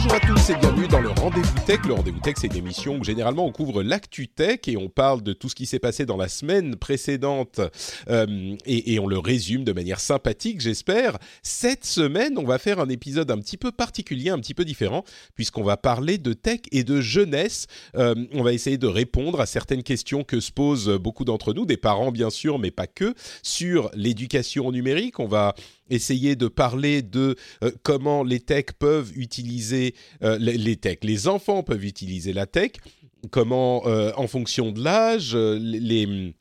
Bonjour à tous et bienvenue dans le Rendez-vous Tech. Le Rendez-vous Tech, c'est une émission où généralement on couvre l'actu tech et on parle de tout ce qui s'est passé dans la semaine précédente euh, et, on le résume de manière sympathique, j'espère. Cette semaine, on va faire un épisode un petit peu particulier, un petit peu différent, puisqu'on va parler de tech et de jeunesse. Euh, on va essayer de répondre à certaines questions que se posent beaucoup d'entre nous, des parents bien sûr, mais pas que, sur l'éducation numérique. On va essayer de parler de euh, comment les techs peuvent utiliser euh, les, techs, les enfants peuvent utiliser la tech, comment euh, en fonction de l'âge, les,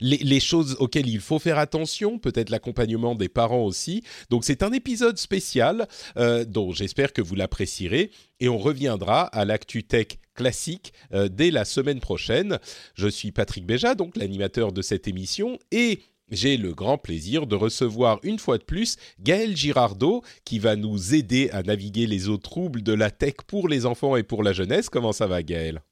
les, les choses auxquelles il faut faire attention, peut-être l'accompagnement des parents aussi. Donc c'est un épisode spécial dont j'espère que vous l'apprécierez et on reviendra à l'actu tech classique dès la semaine prochaine. Je suis Patrick Béja, donc l'animateur de cette émission et j'ai le grand plaisir de recevoir une fois de plus Gaël Girardot qui va nous aider à naviguer les eaux troubles de la tech pour les enfants et pour la jeunesse. Comment ça va Gaël?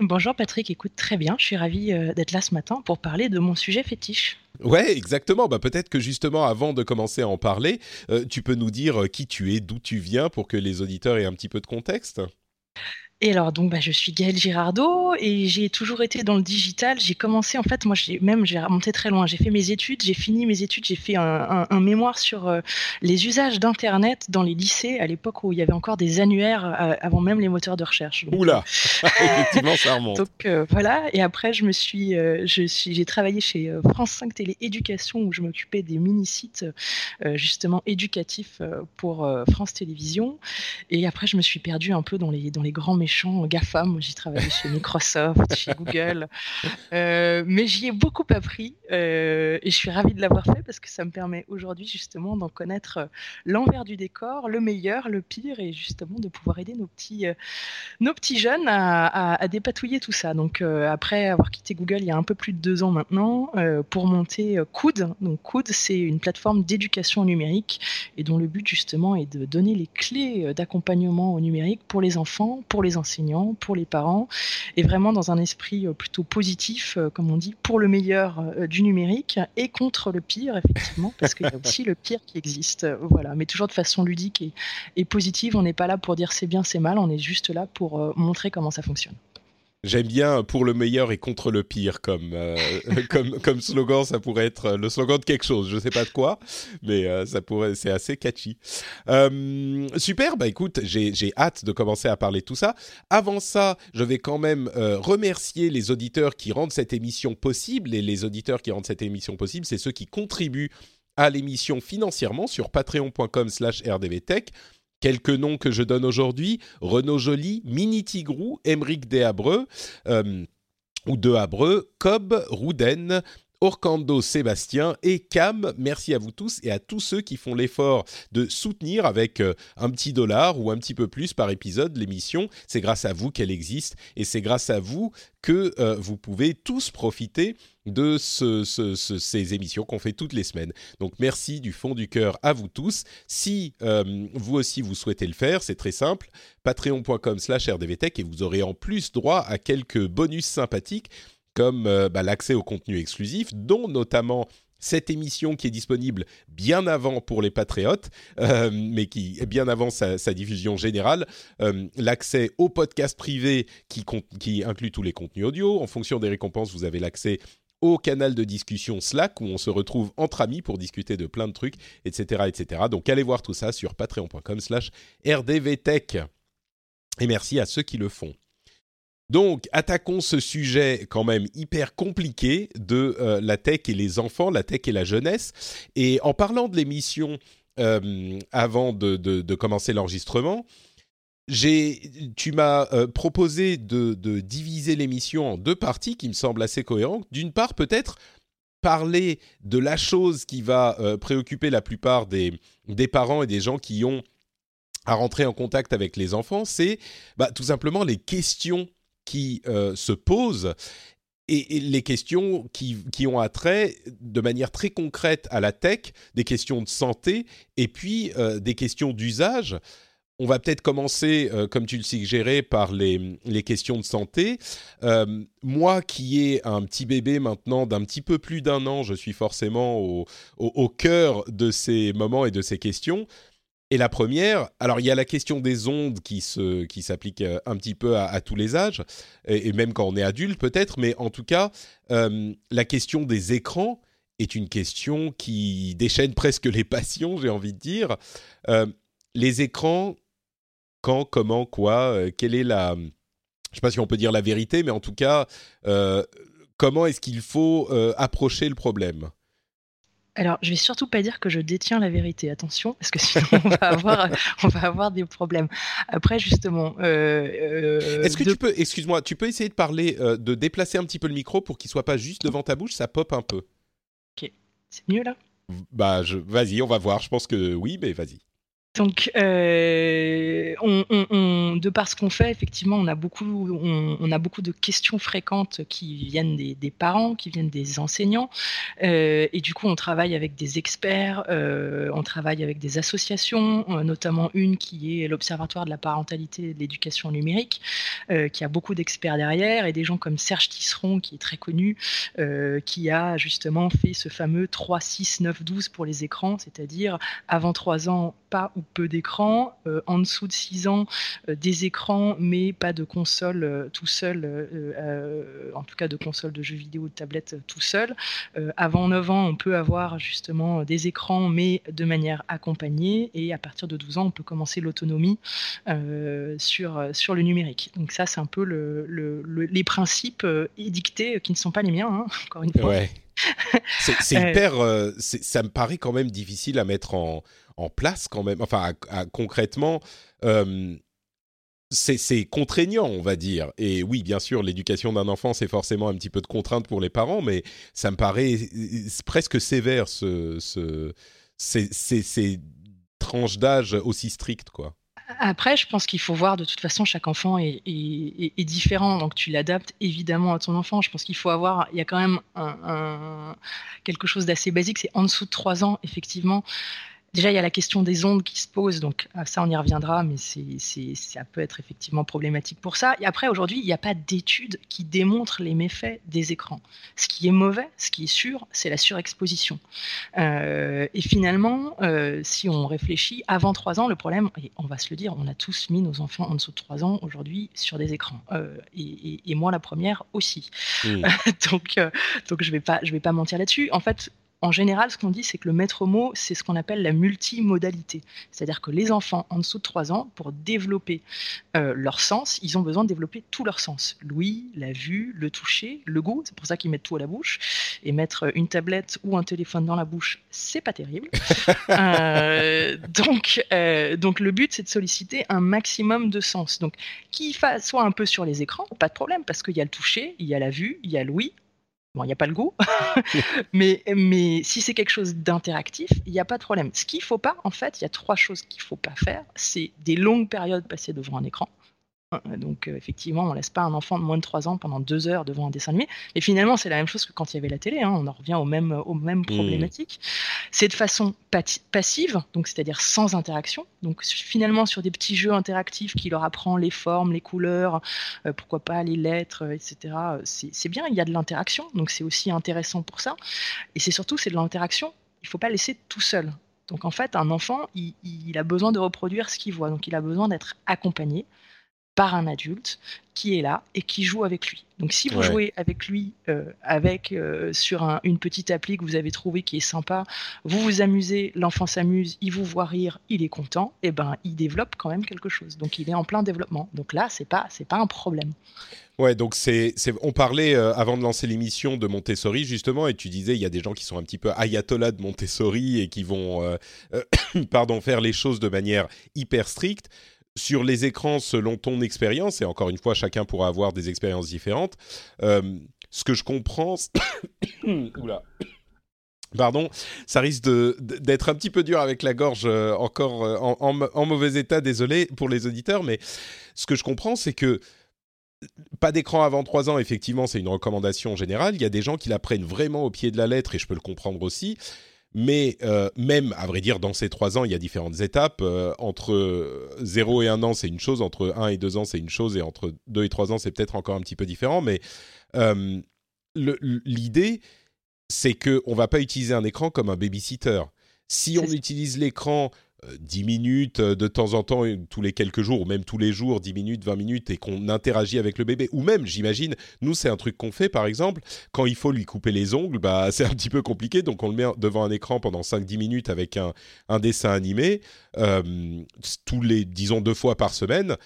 Bonjour Patrick, écoute très bien, je suis ravie euh, d'être là ce matin pour parler de mon sujet fétiche. Ouais, exactement. Bah, peut-être que justement, avant de commencer à en parler, euh, tu peux nous dire euh, qui tu es, d'où tu viens, pour que les auditeurs aient un petit peu de contexte? Et alors donc bah, je suis Gaëlle Girardot et j'ai toujours été dans le digital. J'ai commencé en fait moi j'ai même j'ai remonté très loin. J'ai fait mes études, j'ai fini mes études, j'ai fait un, un, un mémoire sur euh, les usages d'internet dans les lycées à l'époque où il y avait encore des annuaires euh, avant même les moteurs de recherche. Donc, Oula, effectivement ça remonte. Donc euh, voilà, et après je me suis, euh, je suis, j'ai travaillé chez euh, France 5 Télé Éducation où je m'occupais des mini-sites euh, justement éducatifs euh, pour euh, France Télévisions. Et après je me suis perdue un peu dans les, dans les grands méchants GAFAM. J'ai travaillé chez Microsoft, chez Google, Euh, mais j'y ai beaucoup appris euh, et je suis ravie de l'avoir fait parce que ça me permet aujourd'hui justement d'en connaître euh, l'envers du décor, le meilleur, le pire et justement de pouvoir aider nos petits, nos petits jeunes à, dépatouiller tout ça. Donc après avoir quitté Google il y a un peu plus de deux ans maintenant pour monter Coud. Donc Coud c'est une plateforme d'éducation numérique et dont le but justement est de donner les clés d'accompagnement au numérique pour les enfants, pour les enseignants, pour les parents et vraiment dans un esprit euh, plutôt positif, euh, comme on dit, pour le meilleur euh, du numérique et contre le pire effectivement parce qu'il y a aussi le pire qui existe. Voilà, mais toujours de façon ludique et, et positive. On n'est pas là pour dire c'est bien, c'est mal. On est juste là pour montrer comment ça fonctionne. J'aime bien pour le meilleur et contre le pire comme, euh, comme, comme slogan. Ça pourrait être le slogan de quelque chose. Je sais pas de quoi, mais euh, ça pourrait, c'est assez catchy. Euh, super. Bah écoute, j'ai, j'ai hâte de commencer à parler de tout ça. Avant ça, je vais quand même euh, remercier les auditeurs qui rendent cette émission possible. Et les auditeurs qui rendent cette émission possible, c'est ceux qui contribuent à l'émission financièrement sur patreon.com/rdvtech. Quelques noms que je donne aujourd'hui Renaud Joly, Mini Tigrou, Emeric Deshabreux, euh, ou Dehabreux, Cobb, Rouden, Orcando Sébastien et Cam. Merci à vous tous et à tous ceux qui font l'effort de soutenir avec euh, un petit dollar ou un petit peu plus par épisode l'émission. C'est grâce à vous qu'elle existe et c'est grâce à vous que euh, vous pouvez tous profiter de ce, ce, ce, ces émissions qu'on fait toutes les semaines. Donc merci du fond du cœur à vous tous. Si euh, vous aussi vous souhaitez le faire, c'est très simple, patreon.com slash rdvtech et vous aurez en plus droit à quelques bonus sympathiques comme euh, bah, l'accès au contenu exclusif, dont notamment cette émission qui est disponible bien avant pour les patriotes, euh, mais qui est bien avant sa, diffusion générale, l'accès au podcast privé qui inclut tous les contenus audio. En fonction des récompenses, vous avez l'accès au canal de discussion Slack où on se retrouve entre amis pour discuter de plein de trucs, etc., etc. Donc allez voir tout ça sur patreon.com/slash rdvtech. Et merci à ceux qui le font. Donc, attaquons ce sujet quand même hyper compliqué de euh, la tech et les enfants, la tech et la jeunesse. Et en parlant de l'émission euh, avant de commencer l'enregistrement, tu m'as proposé de, diviser l'émission en deux parties qui me semblent assez cohérentes. D'une part, peut-être parler de la chose qui va préoccuper la plupart des, parents et des gens qui ont à rentrer en contact avec les enfants, c'est bah, tout simplement les questions qui euh, se posent et, les questions qui, qui, ont attrait de manière très concrète à la tech, des questions de santé et puis euh, des questions d'usage. On va peut-être commencer, euh, comme tu le suggérais, par les, les questions de santé. moi qui ai un petit bébé maintenant d'un petit peu plus d'un an, je suis forcément au, au, cœur de ces moments et de ces questions. Et la première, alors il y a la question des ondes qui se qui s'applique euh, un petit peu à, tous les âges et, même quand on est adulte peut-être, mais en tout cas euh, la question des écrans est une question qui déchaîne presque les passions, j'ai envie de dire. Euh, les écrans, quand, comment, quoi, quelle est la, je sais pas si on peut dire la vérité, mais en tout cas, comment est-ce qu'il faut approcher le problème? Alors, je vais surtout pas dire que je détiens la vérité, attention, parce que sinon on va avoir, on va avoir des problèmes. Après, justement. Euh, euh, Est-ce que tu peux, excuse-moi, tu peux essayer de parler, euh, de déplacer un petit peu le micro pour qu'il soit pas juste devant ta bouche, ça pop un peu? Ok, c'est mieux là? Bah, je... vas-y, on va voir. Je pense que oui, mais vas-y. Donc, euh, de par ce qu'on fait, effectivement, on a beaucoup, on, a beaucoup de questions fréquentes qui viennent des, parents, qui viennent des enseignants, euh, et du coup, on travaille avec des experts, euh, on travaille avec des associations, notamment une qui est l'Observatoire de la parentalité et de l'éducation numérique, qui a beaucoup d'experts derrière, et des gens comme Serge Tisseron, qui est très connu, qui a justement fait ce fameux 3, 6, 9, 12 pour les écrans, c'est-à-dire avant 3 ans, pas ou peu d'écrans, euh, en dessous de 6 ans, euh, des écrans, mais pas de console euh, tout seul, en tout cas de console de jeux vidéo ou de tablette tout seul. avant 9 ans, on peut avoir justement des écrans, mais de manière accompagnée, et à partir de 12 ans, on peut commencer l'autonomie sur, sur le numérique. Donc ça, c'est un peu le, les principes édictés qui ne sont pas les miens, hein, encore une fois. c'est hyper. ça me paraît quand même difficile à mettre en, en place quand même. Enfin, concrètement, euh, c'est contraignant, on va dire. Et oui, bien sûr, l'éducation d'un enfant, c'est forcément un petit peu de contrainte pour les parents, mais ça me paraît presque sévère, ce, ce, ces, tranches d'âge aussi strictes, quoi. Après, je pense qu'il faut voir de toute façon, chaque enfant est, est, différent, donc tu l'adaptes évidemment à ton enfant. Je pense qu'il faut avoir, il y a quand même un, quelque chose d'assez basique, c'est en dessous de 3 ans, effectivement. Déjà, il y a la question des ondes qui se pose, donc euh, ça, on y reviendra, mais c'est, ça peut être effectivement problématique pour ça. Et après, aujourd'hui, il n'y a pas d'études qui démontrent les méfaits des écrans. Ce qui est mauvais, ce qui est sûr, c'est la surexposition. Euh, et finalement, euh, si on réfléchit, avant 3 ans, le problème, et on va se le dire, on a tous mis nos enfants en dessous de 3 ans aujourd'hui sur des écrans. Et, moi, la première aussi. donc, donc je ne vais, pas, je vais pas mentir là-dessus. En fait, en général, ce qu'on dit, c'est que le maître mot, c'est ce qu'on appelle la multimodalité. C'est-à-dire que les enfants en dessous de 3 ans, pour développer euh, leur sens, ils ont besoin de développer tous leurs sens. L'ouïe, la vue, le toucher, le goût. C'est pour ça qu'ils mettent tout à la bouche. Et mettre une tablette ou un téléphone dans la bouche, c'est pas terrible. euh, donc, euh, donc, le but, c'est de solliciter un maximum de sens. Donc, qu'il soit un peu sur les écrans, pas de problème, parce qu'il y a le toucher, il y a la vue, il y a l'ouïe, Bon, il n'y a pas le goût, mais, mais si c'est quelque chose d'interactif, il n'y a pas de problème. Ce qu'il ne faut pas, en fait, il y a trois choses qu'il ne faut pas faire. C'est des longues périodes passées devant un écran. Euh, donc euh, effectivement, on laisse pas un enfant de moins de 3 ans pendant deux heures devant un dessin animé. Et finalement, c'est la même chose que quand il y avait la télé. Hein. on en revient aux mêmes, aux mêmes mmh. problématiques. C'est de façon passive, donc c'est-à-dire sans interaction. Donc finalement, sur des petits jeux interactifs qui leur apprend les formes, les couleurs, euh, pourquoi pas les lettres, etc. C'est bien, il y a de l'interaction. Donc c'est aussi intéressant pour ça. Et c'est surtout, c'est de l'interaction. Il faut pas laisser tout seul. Donc en fait, un enfant, il, il a besoin de reproduire ce qu'il voit. Donc il a besoin d'être accompagné par un adulte qui est là et qui joue avec lui. Donc si vous jouez avec lui, euh, avec euh, sur une petite appli que vous avez trouvée qui est sympa, vous vous amusez, l'enfant s'amuse, il vous voit rire, il est content, et eh ben il développe quand même quelque chose. Donc il est en plein développement. Donc là c'est pas c'est pas un problème. Ouais, donc c'est, on parlait euh, avant de lancer l'émission de Montessori justement, et tu disais il y a des gens qui sont un petit peu ayatollahs de Montessori et qui vont, pardon, faire les choses de manière hyper stricte sur les écrans, selon ton expérience, et encore une fois, chacun pourra avoir des expériences différentes, euh, ce que je comprends... Oula. Pardon, ça risque d'être un petit peu dur avec la gorge euh, encore euh, en, mauvais état, désolé pour les auditeurs, mais ce que je comprends, c'est que pas d'écran avant 3 ans, effectivement, c'est une recommandation générale. Il y a des gens qui la prennent vraiment au pied de la lettre, et je peux le comprendre aussi. Mais euh, même, à vrai dire, dans ces trois ans, il y a différentes étapes. Euh, entre 0 et 1 an, c'est une chose. Entre 1 et 2 ans, c'est une chose. Et entre 2 et 3 ans, c'est peut-être encore un petit peu différent. Mais euh, l'idée, c'est qu'on ne va pas utiliser un écran comme un babysitter. Si on utilise l'écran 10 minutes euh, de temps en temps, tous les quelques jours, ou même tous les jours, 10 minutes, 20 minutes, et qu'on interagit avec le bébé. Ou même, j'imagine, nous, c'est un truc qu'on fait, par exemple, quand il faut lui couper les ongles, bah, c'est un petit peu compliqué, donc on le met devant un écran pendant 5-10 minutes avec un, dessin animé, euh, tous les, disons, deux fois par semaine.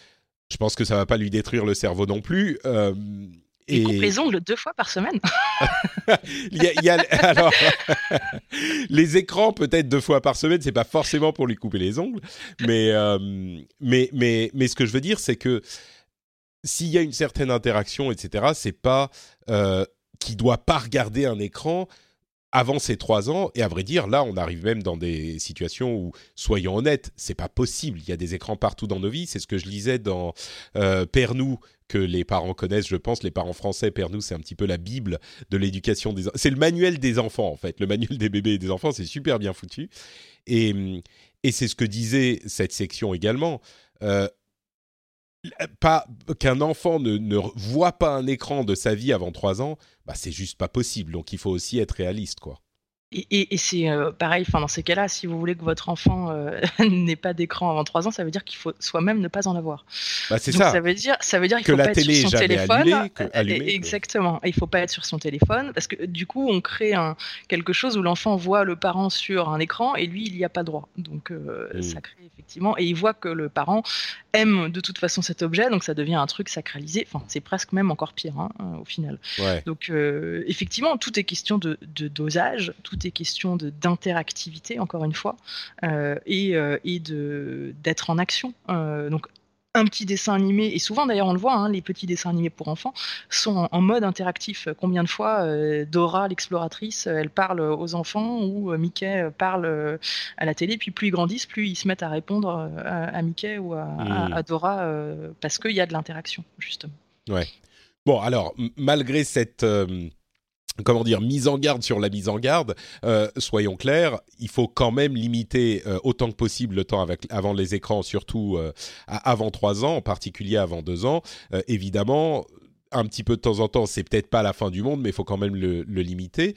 Je pense que ça va pas lui détruire le cerveau non plus. Euh, il coupe les ongles deux fois par semaine. il y a, alors, les écrans peut-être deux fois par semaine, c'est pas forcément pour lui couper les ongles, mais euh, mais mais mais ce que je veux dire, c'est que s'il y a une certaine interaction, etc., c'est pas euh, qui doit pas regarder un écran avant ces trois ans. Et à vrai dire, là, on arrive même dans des situations où, soyons honnêtes, c'est pas possible. Il y a des écrans partout dans nos vies. C'est ce que je lisais dans euh, Père nous que les parents connaissent, je pense. Les parents français, Père nous, c'est un petit peu la bible de l'éducation des. C'est le manuel des enfants, en fait. Le manuel des bébés et des enfants, c'est super bien foutu. Et, et c'est ce que disait cette section également. Euh, pas qu'un enfant ne, ne, voit pas un écran de sa vie avant 3 ans, bah c'est juste pas possible. Donc il faut aussi être réaliste, quoi. Et, c'est euh, pareil, enfin, dans ces cas-là, si vous voulez que votre enfant euh, n'ait pas d'écran avant 3 ans, ça veut dire qu'il faut soi-même ne pas en avoir. Bah, c'est ça. Ça veut dire, ça veut dire qu'il faut la pas télé être sur son téléphone. Allumée, exactement. Il faut pas être sur son téléphone parce que du coup, on crée un, quelque chose où l'enfant voit le parent sur un écran et lui, il n'y a pas droit. Donc, euh, mmh. ça crée effectivement, et il voit que le parent aime de toute façon cet objet, donc ça devient un truc sacralisé. Enfin, c'est presque même encore pire hein, au final. Donc, effectivement, tout est question de, de dosage, tout est question d'interactivité, encore une fois, euh, et, euh, et d'être en action. Euh, donc, un petit dessin animé, et souvent d'ailleurs on le voit, hein, les petits dessins animés pour enfants sont en, mode interactif. Combien de fois Dora, l'exploratrice, elle parle aux enfants ou Mickey parle à la télé, puis plus ils grandissent, plus ils se mettent à répondre à, Mickey ou à, à, Dora parce qu'il y a de l'interaction, justement. Ouais. Bon, alors, malgré cette comment dire, mise en garde sur la mise en garde, euh, soyons clairs, il faut quand même limiter euh, autant que possible le temps avant les écrans, surtout euh, avant 3 ans, en particulier avant 2 ans. évidemment, un petit peu de temps en temps, c'est peut-être pas la fin du monde, mais il faut quand même le, limiter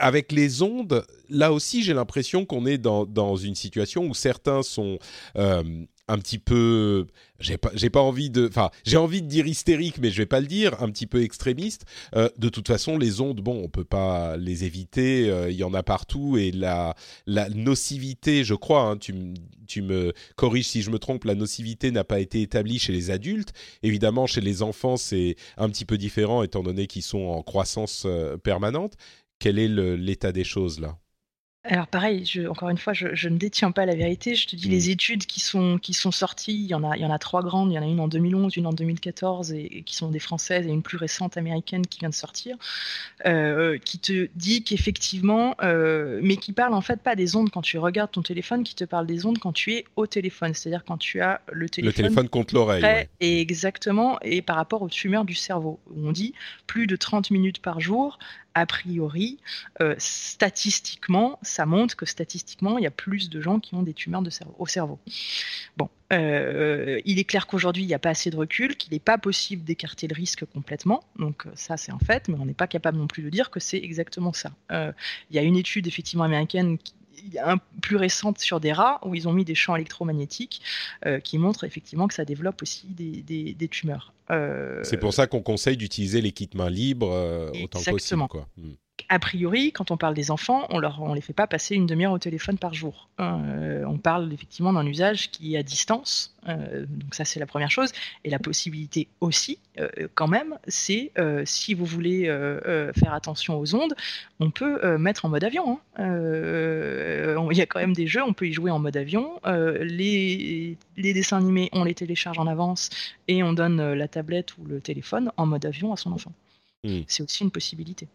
avec les ondes, là aussi, j'ai l'impression qu'on est dans, une situation où certains sont un petit peu, j'ai pas, j'ai pas envie de, enfin, j'ai envie de dire hystérique, mais je vais pas le dire, un petit peu extrémiste. Euh, de toute façon, les ondes, bon, on peut pas les éviter, euh, il y en a partout, et la, la nocivité, je crois, hein, tu, tu me corriges si je me trompe, la nocivité n'a pas été établie chez les adultes. Évidemment, chez les enfants, c'est un petit peu différent, étant donné qu'ils sont en croissance euh, permanente. Quel est l'état des choses là? Alors pareil, je, encore une fois, je, ne détiens pas la vérité. Je te dis les mmh. études qui sont, qui sont sorties, il y, en a, il y en a trois grandes. Il y en a une en 2011, une en 2014, et, qui sont des françaises, et une plus récente américaine qui vient de sortir, euh, qui te dit qu'effectivement, euh, mais qui parle en fait pas des ondes quand tu regardes ton téléphone, qui te parle des ondes quand tu es au téléphone, c'est-à-dire quand tu as le téléphone. Le téléphone contre l'oreille. Et exactement, et par rapport aux tumeurs du cerveau. On dit plus de 30 minutes par jour, a priori, euh, statistiquement, ça montre que statistiquement, il y a plus de gens qui ont des tumeurs au cerveau. Bon, euh, il est clair qu'aujourd'hui, il n'y a pas assez de recul, qu'il n'est pas possible d'écarter le risque complètement. Donc euh, ça, c'est un fait, mais on n'est pas capable non plus de dire que c'est exactement ça. il y a une étude effectivement américaine plus récente sur des rats où ils ont mis des champs électromagnétiques qui montrent effectivement que ça développe aussi des tumeurs. Euh, c'est pour ça qu'on conseille d'utiliser les kits mains libres euh, autant que possible. Quoi. Hmm. a priori, quand on parle des enfants, on leur, on les fait pas passer une demi-heure au téléphone par jour. Euh, on parle effectivement d'un usage qui est à distance. Euh, donc ça, c'est la première chose. Et la possibilité aussi, euh, quand même, c'est si vous voulez faire attention aux ondes, on peut mettre en mode avion. Hein. Il y a quand même des jeux, on peut y jouer en mode avion. Les, les, dessins animés, on les télécharge en avance et on donne la tablette ou le téléphone en mode avion à son enfant. Mmh. C'est aussi une possibilité.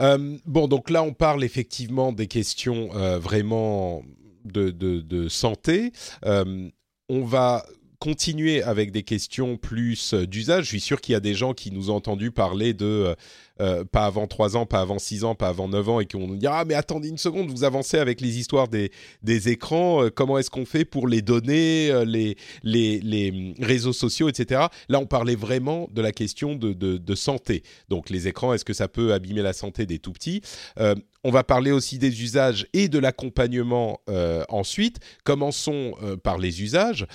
Euh, bon, donc là, on parle effectivement des questions euh, vraiment de, santé. Euh, on va continuer avec des questions plus d'usage. Je suis sûr qu'il y a des gens qui nous ont entendu parler de euh, pas avant 3 ans, pas avant 6 ans, pas avant 9 ans, et qu'on nous dit Ah, mais attendez une seconde, vous avancez avec les histoires des, des écrans, euh, comment est-ce qu'on fait pour les données, euh, les, les, les, hum, réseaux sociaux, etc. Là, on parlait vraiment de la question de, de santé. Donc, les écrans, est-ce que ça peut abîmer la santé des tout petits? On va parler aussi des usages et de l'accompagnement ensuite. Commençons par les usages.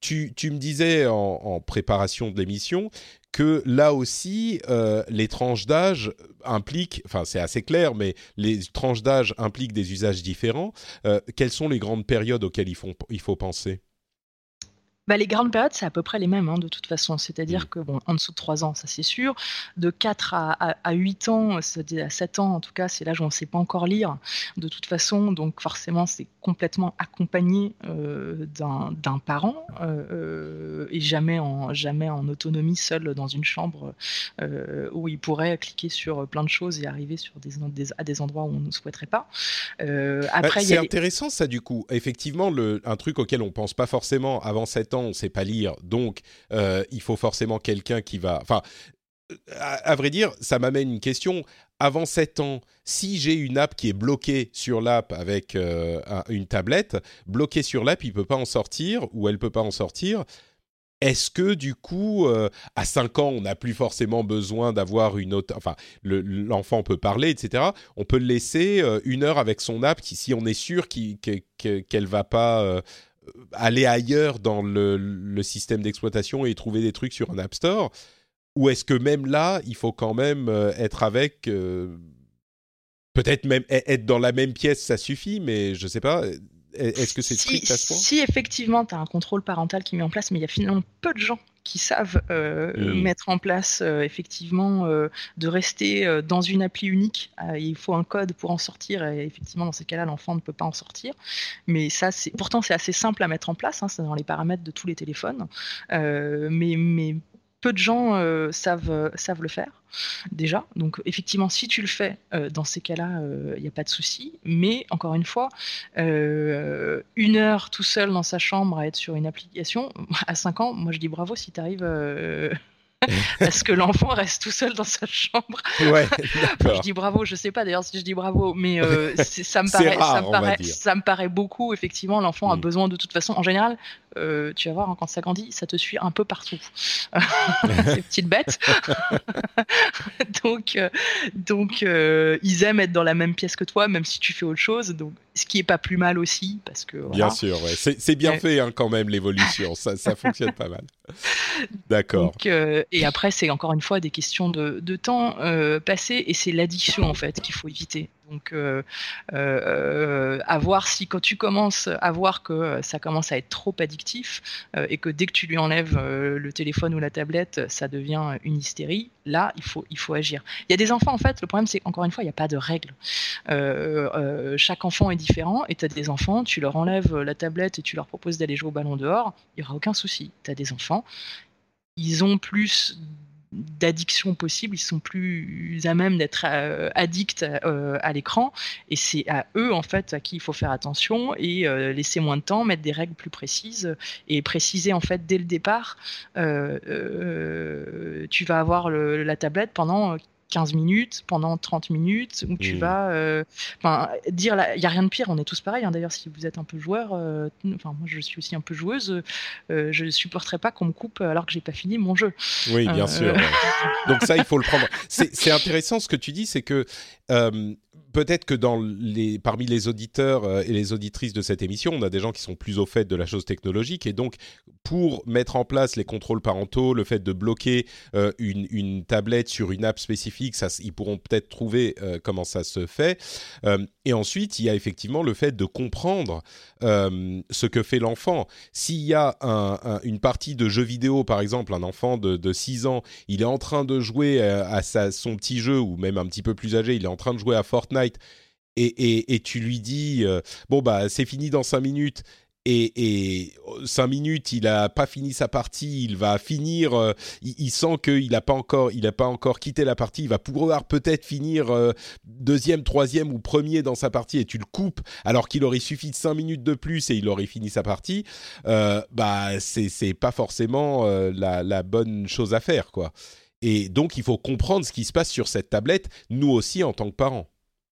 Tu, me disais en, en préparation de l'émission que là aussi, euh, les tranches d'âge impliquent, enfin c'est assez clair, mais les tranches d'âge impliquent des usages différents. Euh, quelles sont les grandes périodes auxquelles il faut penser? Bah, les grandes périodes, c'est à peu près les mêmes, hein, de toute façon. C'est-à-dire mmh. que, bon, en dessous de 3 ans, ça c'est sûr. De 4 à, à, 8 ans, c'est-à-dire à 7 ans, en tout cas, c'est l'âge où on ne sait pas encore lire, de toute façon. Donc, forcément, c'est complètement accompagné euh, d'un parent euh, euh, et jamais en, jamais en autonomie, seul dans une chambre où il pourrait cliquer sur plein de choses et arriver sur des, à des endroits où on ne souhaiterait pas. après, c'est intéressant, ça, du coup. Effectivement, le, un truc auquel on ne pense pas forcément avant 7 ans, on ne sait pas lire, donc euh, il faut forcément quelqu'un qui va... Enfin, à, vrai dire, ça m'amène une question. Avant 7 ans, si j'ai une app qui est bloquée sur l'app avec euh, une tablette, bloquée sur l'app, il peut pas en sortir ou elle peut pas en sortir. Est-ce que du coup, euh, à 5 ans, on n'a plus forcément besoin d'avoir une autre... Enfin, l'enfant peut parler, etc. On peut le laisser une heure avec son app, si on est sûr qu'elle ne va pas aller ailleurs dans le, système d'exploitation et trouver des trucs sur un App Store Ou est-ce que même là, il faut quand même euh, être avec euh, Peut-être même e-, être dans la même pièce, ça suffit, mais je ne sais pas. Est-ce que c'est strict à ce point? Si effectivement, tu as un contrôle parental qui est mis en place, mais il y a finalement peu de gens qui savent euh, mmh. mettre en place euh, effectivement euh, de rester dans une appli unique. il faut un code pour en sortir et effectivement dans ces cas-là l'enfant ne peut pas en sortir. Mais ça c'est pourtant c'est assez simple à mettre en place. Hein, c'est dans les paramètres de tous les téléphones. mais mais peu de gens euh, savent, euh, savent le faire déjà. Donc effectivement, si tu le fais, euh, dans ces cas-là, il n'y a pas de souci. Mais encore une fois, une heure tout seul dans sa chambre à être sur une application, à 5 ans, moi je dis bravo si tu arrives Est-ce que l'enfant reste tout seul dans sa chambre. Ouais, je dis bravo, je sais pas d'ailleurs si je dis bravo, mais euh, ça, me paraît, ça, me paraît ça me paraît beaucoup. Effectivement, l'enfant a mm. besoin de toute façon. En général, euh, tu vas voir, hein, quand ça grandit, ça te suit un peu partout. Ces petites bêtes. donc, euh, donc ils aiment être dans la même pièce que toi, même si tu fais autre chose. Donc, ce qui est pas plus mal aussi, parce que. Bien sûr, ouais. c'est bien fait hein, quand même l'évolution. ça, ça fonctionne pas mal. D'accord. Euh, et après, c'est encore une fois des questions de, de temps euh, passé et c'est l'addiction en fait qu'il faut éviter. Donc, euh, euh, à voir si quand tu commences à voir que ça commence à être trop addictif et que dès que tu lui enlèves le téléphone ou la tablette, ça devient une hystérie, là, il faut, il faut agir. Il y a des enfants, en fait, le problème, c'est qu'encore une fois, il n'y a pas de règles. chaque enfant est différent et tu as des enfants, tu leur enlèves la tablette et tu leur proposes d'aller jouer au ballon dehors, il n'y aura aucun souci. Tu as des enfants, ils ont plus d'addiction possible, ils sont plus à même d'être euh, addicts euh, à l'écran. Et c'est à eux en fait à qui il faut faire attention et euh, laisser moins de temps, mettre des règles plus précises et préciser en fait dès le départ tu vas avoir la tablette pendant 15 minutes, pendant 30 minutes, où tu mmh. vas euh, dire, il n'y a rien de pire, on est tous pareils, hein. d'ailleurs si vous êtes un peu joueur, euh, enfin moi je suis aussi un peu joueuse, euh, je ne supporterai pas qu'on me coupe alors que j'ai pas fini mon jeu. Oui, bien sûr. Donc ça, il faut le prendre. C'est intéressant ce que tu dis, c'est que peut-être que parmi les auditeurs euh, et les auditrices de cette émission, on a des gens qui sont plus au fait de la chose technologique et donc pour mettre en place les contrôles parentaux, le fait de bloquer euh, une, tablette sur une app spécifique, ils pourront peut-être trouver euh, comment ça se fait. et ensuite, il y a effectivement le fait de comprendre ce que fait l'enfant. S'il y a une partie de jeu vidéo, par exemple, un enfant de, de 6 ans, il est en train de jouer à son petit jeu ou même un petit peu plus âgé, il est en train de jouer à Fortnite et, tu lui dis euh, bon bah c'est fini dans cinq minutes et, cinq minutes, il a pas fini sa partie, il va finir, euh, il, sent qu'il n'a pas encore, il a pas encore quitté la partie, il va pouvoir peut-être finir euh, deuxième, troisième ou premier dans sa partie et tu le coupes alors qu'il aurait suffi de cinq minutes de plus et il aurait fini sa partie, bah c'est c'est pas forcément la, la, bonne chose à faire quoi. Et donc il faut comprendre ce qui se passe sur cette tablette, nous aussi en tant que parents.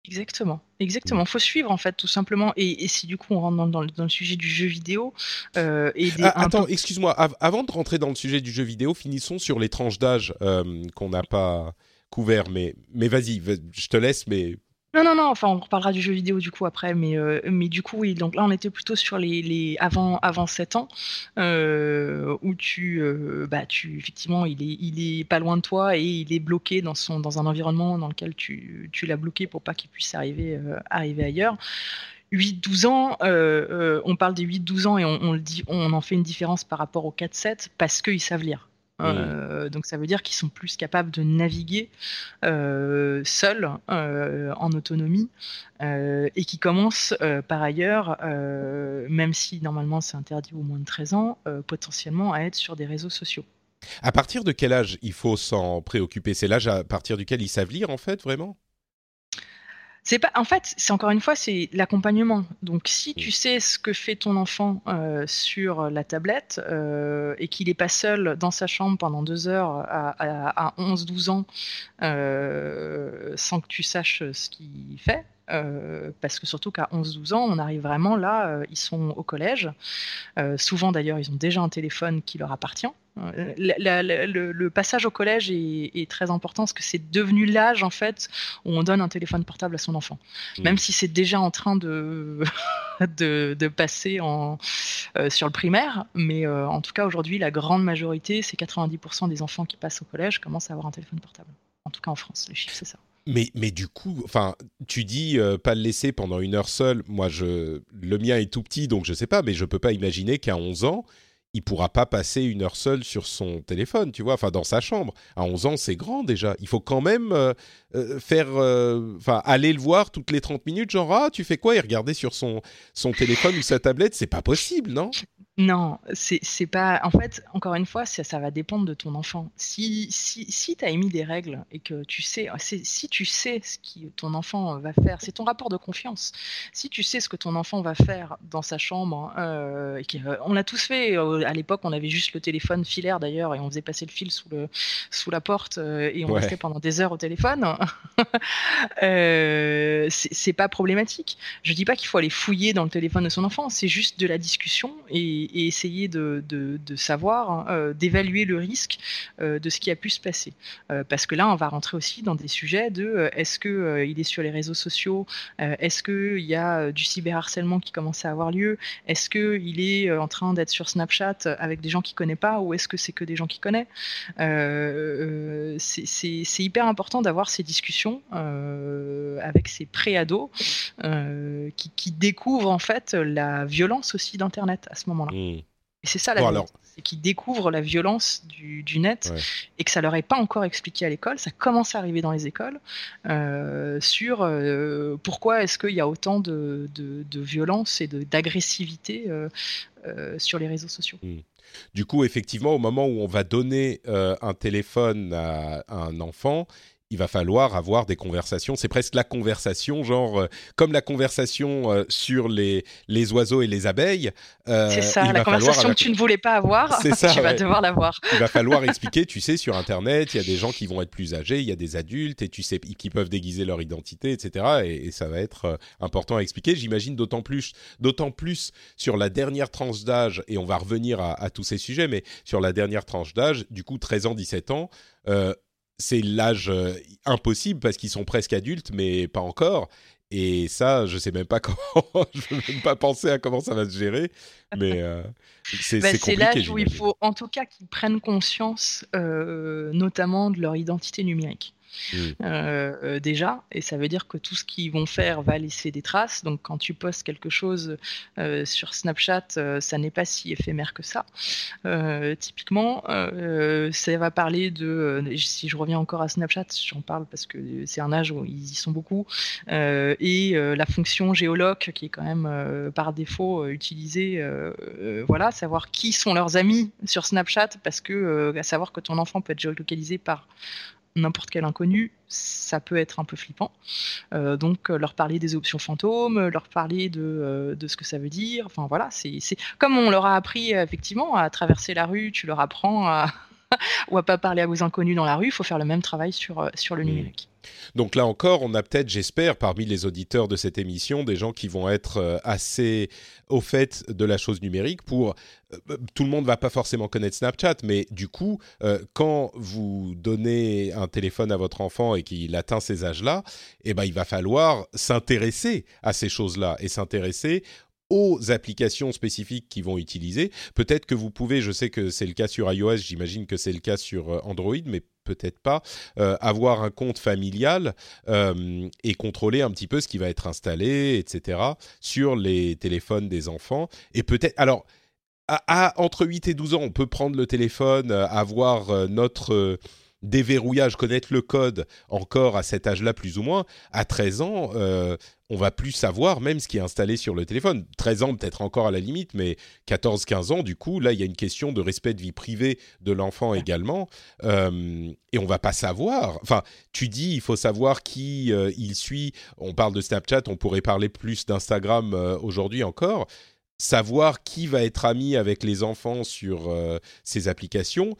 Exactement, exactement. Il Faut suivre en fait, tout simplement. Et, si du coup on rentre dans, le, sujet du jeu vidéo euh, et ah, attends, excuse-moi. avant de rentrer dans le sujet du jeu vidéo, finissons sur les tranches d'âge euh, qu'on n'a pas couvert. Mais mais vas-y, je te laisse. Mais non, non, non, enfin, on reparlera du jeu vidéo du coup après, mais, euh, mais du coup, oui, donc là, on était plutôt sur les, les avant, avant 7 ans, euh, où tu, euh, bah, tu, effectivement, il est, il est pas loin de toi et il est bloqué dans, son, dans un environnement dans lequel tu, tu l'as bloqué pour pas qu'il puisse arriver, arriver ailleurs. 8-12 ans, on parle des 8-12 ans et on, on, le dit, on en fait une différence par rapport aux 4-7 parce qu'ils savent lire. Euh, donc ça veut dire qu'ils sont plus capables de naviguer euh, seuls euh, en autonomie et qui commencent par ailleurs, même si normalement c'est interdit au moins de 13 ans, potentiellement à être sur des réseaux sociaux. À partir de quel âge il faut s'en préoccuper? C'est l'âge à partir duquel ils savent lire en fait vraiment? C'est pas, en fait, c'est encore une fois, c'est l'accompagnement. Donc, si tu sais ce que fait ton enfant euh, sur la tablette euh, et qu'il n'est pas seul dans sa chambre pendant deux heures à, à, 11-12 ans euh, sans que tu saches ce qu'il fait, euh, parce que surtout qu'à 11-12 ans, on arrive vraiment là, euh, ils sont au collège. Euh, souvent d'ailleurs, ils ont déjà un téléphone qui leur appartient. le, passage au collège est, très important parce que c'est devenu l'âge en fait où on donne un téléphone portable à son enfant, mmh. même si c'est déjà en train de de, passer en, sur le primaire. Mais en tout cas aujourd'hui, la grande majorité, c'est 90% des enfants qui passent au collège commencent à avoir un téléphone portable. En tout cas en France, les chiffres c'est ça. Mais, mais du coup, enfin, tu dis euh, pas le laisser pendant une heure seule. Moi, je, le mien est tout petit, donc je sais pas, mais je peux pas imaginer qu'à 11 ans, il pourra pas passer une heure seule sur son téléphone, tu vois, enfin dans sa chambre. À 11 ans, c'est grand déjà. Il faut quand même euh, euh, faire, enfin, aller le voir toutes les 30 minutes, genre ah, tu fais quoi? et regarder sur son son téléphone ou sa tablette, c'est pas possible, non? Non, c'est pas. En fait, encore une fois, ça, ça va dépendre de ton enfant. Si, si, si tu as émis des règles et que tu sais, si tu sais ce que ton enfant va faire, c'est ton rapport de confiance. Si tu sais ce que ton enfant va faire dans sa chambre, euh, et euh, on l'a tous fait. Euh, à l'époque, on avait juste le téléphone filaire d'ailleurs, et on faisait passer le fil sous, le, sous la porte, et on restait pendant des heures au téléphone. c'est pas problématique. Je dis pas qu'il faut aller fouiller dans le téléphone de son enfant, c'est juste de la discussion et et, essayer de, savoir, hein, euh, d'évaluer le risque euh, de ce qui a pu se passer. Euh, parce que là, on va rentrer aussi dans des sujets de est-ce qu'il il est sur les réseaux sociaux, est-ce qu'il y a du cyberharcèlement qui commence à avoir lieu, est-ce qu'il est en train d'être sur Snapchat avec des gens qu'il connaît pas ou est-ce que c'est que des gens qu'il connaît? C'est hyper important d'avoir ces discussions avec ces pré-ados qui, qui découvrent en fait la violence aussi d'Internet à ce moment-là. Et c'est ça la bon, c'est qu'ils découvrent la violence du, net et que ça leur est pas encore expliqué à l'école. Ça commence à arriver dans les écoles euh, sur euh, pourquoi est-ce qu'il y a autant de, violence et d'agressivité euh, sur les réseaux sociaux. Hmm. Du coup, effectivement, au moment où on va donner un téléphone à, un enfant, il va falloir avoir des conversations. C'est presque la conversation, genre euh, comme la conversation euh, sur les, les oiseaux et les abeilles. Euh, c'est ça, la conversation que tu ne voulais pas avoir, ça, tu vas devoir l'avoir. il va falloir expliquer, tu sais, sur Internet, il y a des gens qui vont être plus âgés, il y a des adultes, et tu sais, qui peuvent déguiser leur identité, etc. Et, ça va être important à expliquer. J'imagine d'autant plus, d'autant plus sur la dernière tranche d'âge, et on va revenir à, à, tous ces sujets, mais sur la dernière tranche d'âge, du coup, 13 ans, 17 ans, c'est l'âge impossible parce qu'ils sont presque adultes, mais pas encore. Et ça, je sais même pas comment, je veux même pas penser à comment ça va se gérer, mais euh, c'est bah, C'est l'âge où il faut, en tout cas, qu'ils prennent conscience, euh, notamment de leur identité numérique. Mmh. Euh, euh, déjà, et ça veut dire que tout ce qu'ils vont faire va laisser des traces. Donc quand tu postes quelque chose euh, sur Snapchat, ça n'est pas si éphémère que ça. typiquement, ça va parler de, si je reviens encore à Snapchat, j'en parle parce que c'est un âge où ils y sont beaucoup, et la fonction géoloc qui est quand même par défaut utilisée, voilà, savoir qui sont leurs amis sur Snapchat, parce que à savoir que ton enfant peut être géolocalisé par n'importe quel inconnu, ça peut être un peu flippant. Euh, donc euh, leur parler des options fantômes, leur parler de, euh, de ce que ça veut dire. Enfin voilà, c'est comme on leur a appris effectivement à traverser la rue, tu leur apprends à ou à pas parler à vos inconnus dans la rue, il faut faire le même travail sur, sur le mmh. numérique. Donc là encore, on a peut-être, j'espère, parmi les auditeurs de cette émission, des gens qui vont être euh, assez au fait de la chose numérique pour... Euh, tout le monde va pas forcément connaître Snapchat, mais du coup, euh, quand vous donnez un téléphone à votre enfant et qu'il atteint ces âges-là, eh ben, il va falloir s'intéresser à ces choses-là et s'intéresser aux applications spécifiques qu'ils vont utiliser. Peut-être que vous pouvez, je sais que c'est le cas sur iOS, j'imagine que c'est le cas sur euh, Android, mais peut-être pas, euh, avoir un compte familial euh, et contrôler un petit peu ce qui va être installé, etc., sur les téléphones des enfants. Et peut-être... Alors, à, entre 8 et 12 ans, on peut prendre le téléphone, avoir notre déverrouillage, connaître le code encore à cet âge-là plus ou moins. À 13 ans, euh, on va plus savoir même ce qui est installé sur le téléphone. 13 ans peut-être encore à la limite, mais 14-15 ans, du coup, là, il y a une question de respect de vie privée de l'enfant également. Euh, et on va pas savoir. Enfin, tu dis, il faut savoir qui euh, il suit. On parle de Snapchat, on pourrait parler plus d'Instagram euh, aujourd'hui encore savoir qui va être ami avec les enfants sur ces applications,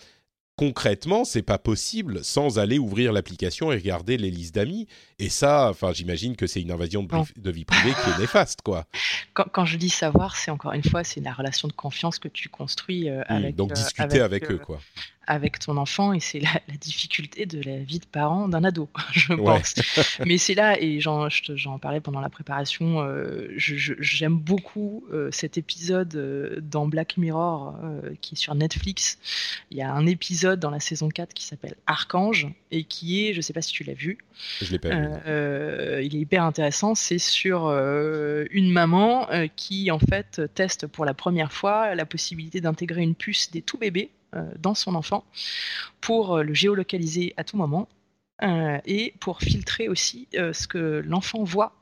concrètement, c'est pas possible sans aller ouvrir l'application et regarder les listes d'amis. Et ça, enfin, j'imagine que c'est une invasion de, vie privée qui est néfaste, quoi. Quand, je dis savoir, c'est encore une fois, c'est la relation de confiance que tu construis euh, mmh, avec. Donc discuter euh, avec, eux, quoi avec ton enfant et c'est la, difficulté de la vie de parent d'un ado, je pense. Mais c'est là, et j'en, parlais pendant la préparation, euh, j'aime beaucoup euh, cet épisode euh, dans Black Mirror qui est sur Netflix. Il y a un épisode dans la saison 4 qui s'appelle Archange et qui est, je sais pas si tu l'as vu. Je l'ai pas vu. il est hyper intéressant, c'est sur une maman qui en fait teste pour la première fois la possibilité d'intégrer une puce des tout bébés dans son enfant pour euh, le géolocaliser à tout moment euh, et pour filtrer aussi ce que l'enfant voit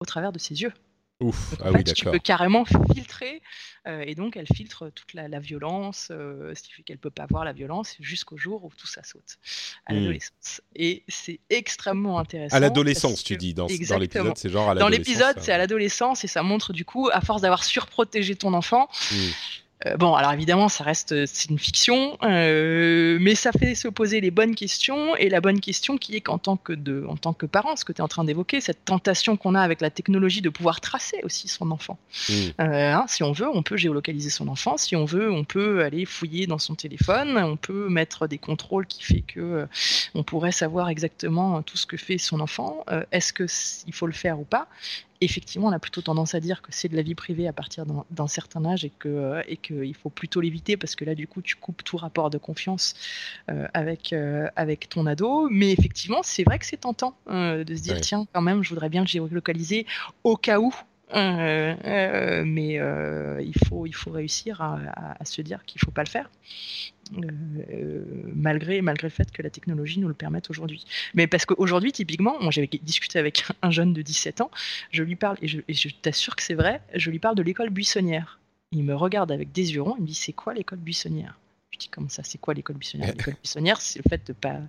au travers de ses yeux. Ouf, ah oui, tu peux carrément filtrer, et donc elle filtre toute la, violence, ce qui fait qu'elle peut pas voir la violence jusqu'au jour où tout ça saute, à hmm. l'adolescence. Et c'est extrêmement intéressant. À l'adolescence, tu dis, dans, dans l'épisode, c'est genre à l'adolescence. Dans l'épisode, c'est à l'adolescence, et ça montre du coup, à force d'avoir surprotégé ton enfant, hmm. Euh, bon, alors évidemment, ça reste c'est une fiction, euh, mais ça fait se poser les bonnes questions et la bonne question qui est qu'en tant que de, en tant que parent, ce que tu es en train d'évoquer, cette tentation qu'on a avec la technologie de pouvoir tracer aussi son enfant. Mmh. Euh, hein, si on veut, on peut géolocaliser son enfant. Si on veut, on peut aller fouiller dans son téléphone. On peut mettre des contrôles qui fait que on pourrait savoir exactement tout ce que fait son enfant. Est-ce que il faut le faire ou pas? Effectivement, on a plutôt tendance à dire que c'est de la vie privée à partir d'un certain âge et que euh, et qu'il faut plutôt l'éviter parce que là, du coup, tu coupes tout rapport de confiance euh, avec euh, avec ton ado. Mais effectivement, c'est vrai que c'est tentant de se dire tiens, quand même, je voudrais bien le géolocaliser au cas où euh, euh, mais euh, il, faut, il faut réussir à, se dire qu'il ne faut pas le faire, malgré, malgré le fait que la technologie nous le permette aujourd'hui. Mais parce qu'aujourd'hui, typiquement, j'avais discuté avec un jeune de 17 ans, je lui parle, et je, je t'assure que c'est vrai, je lui parle de l'école buissonnière. Il me regarde avec des yeux ronds, il me dit c'est quoi l'école buissonnière? Je dis comment ça, c'est quoi l'école buissonnière? L'école buissonnière, c'est le fait de ne pas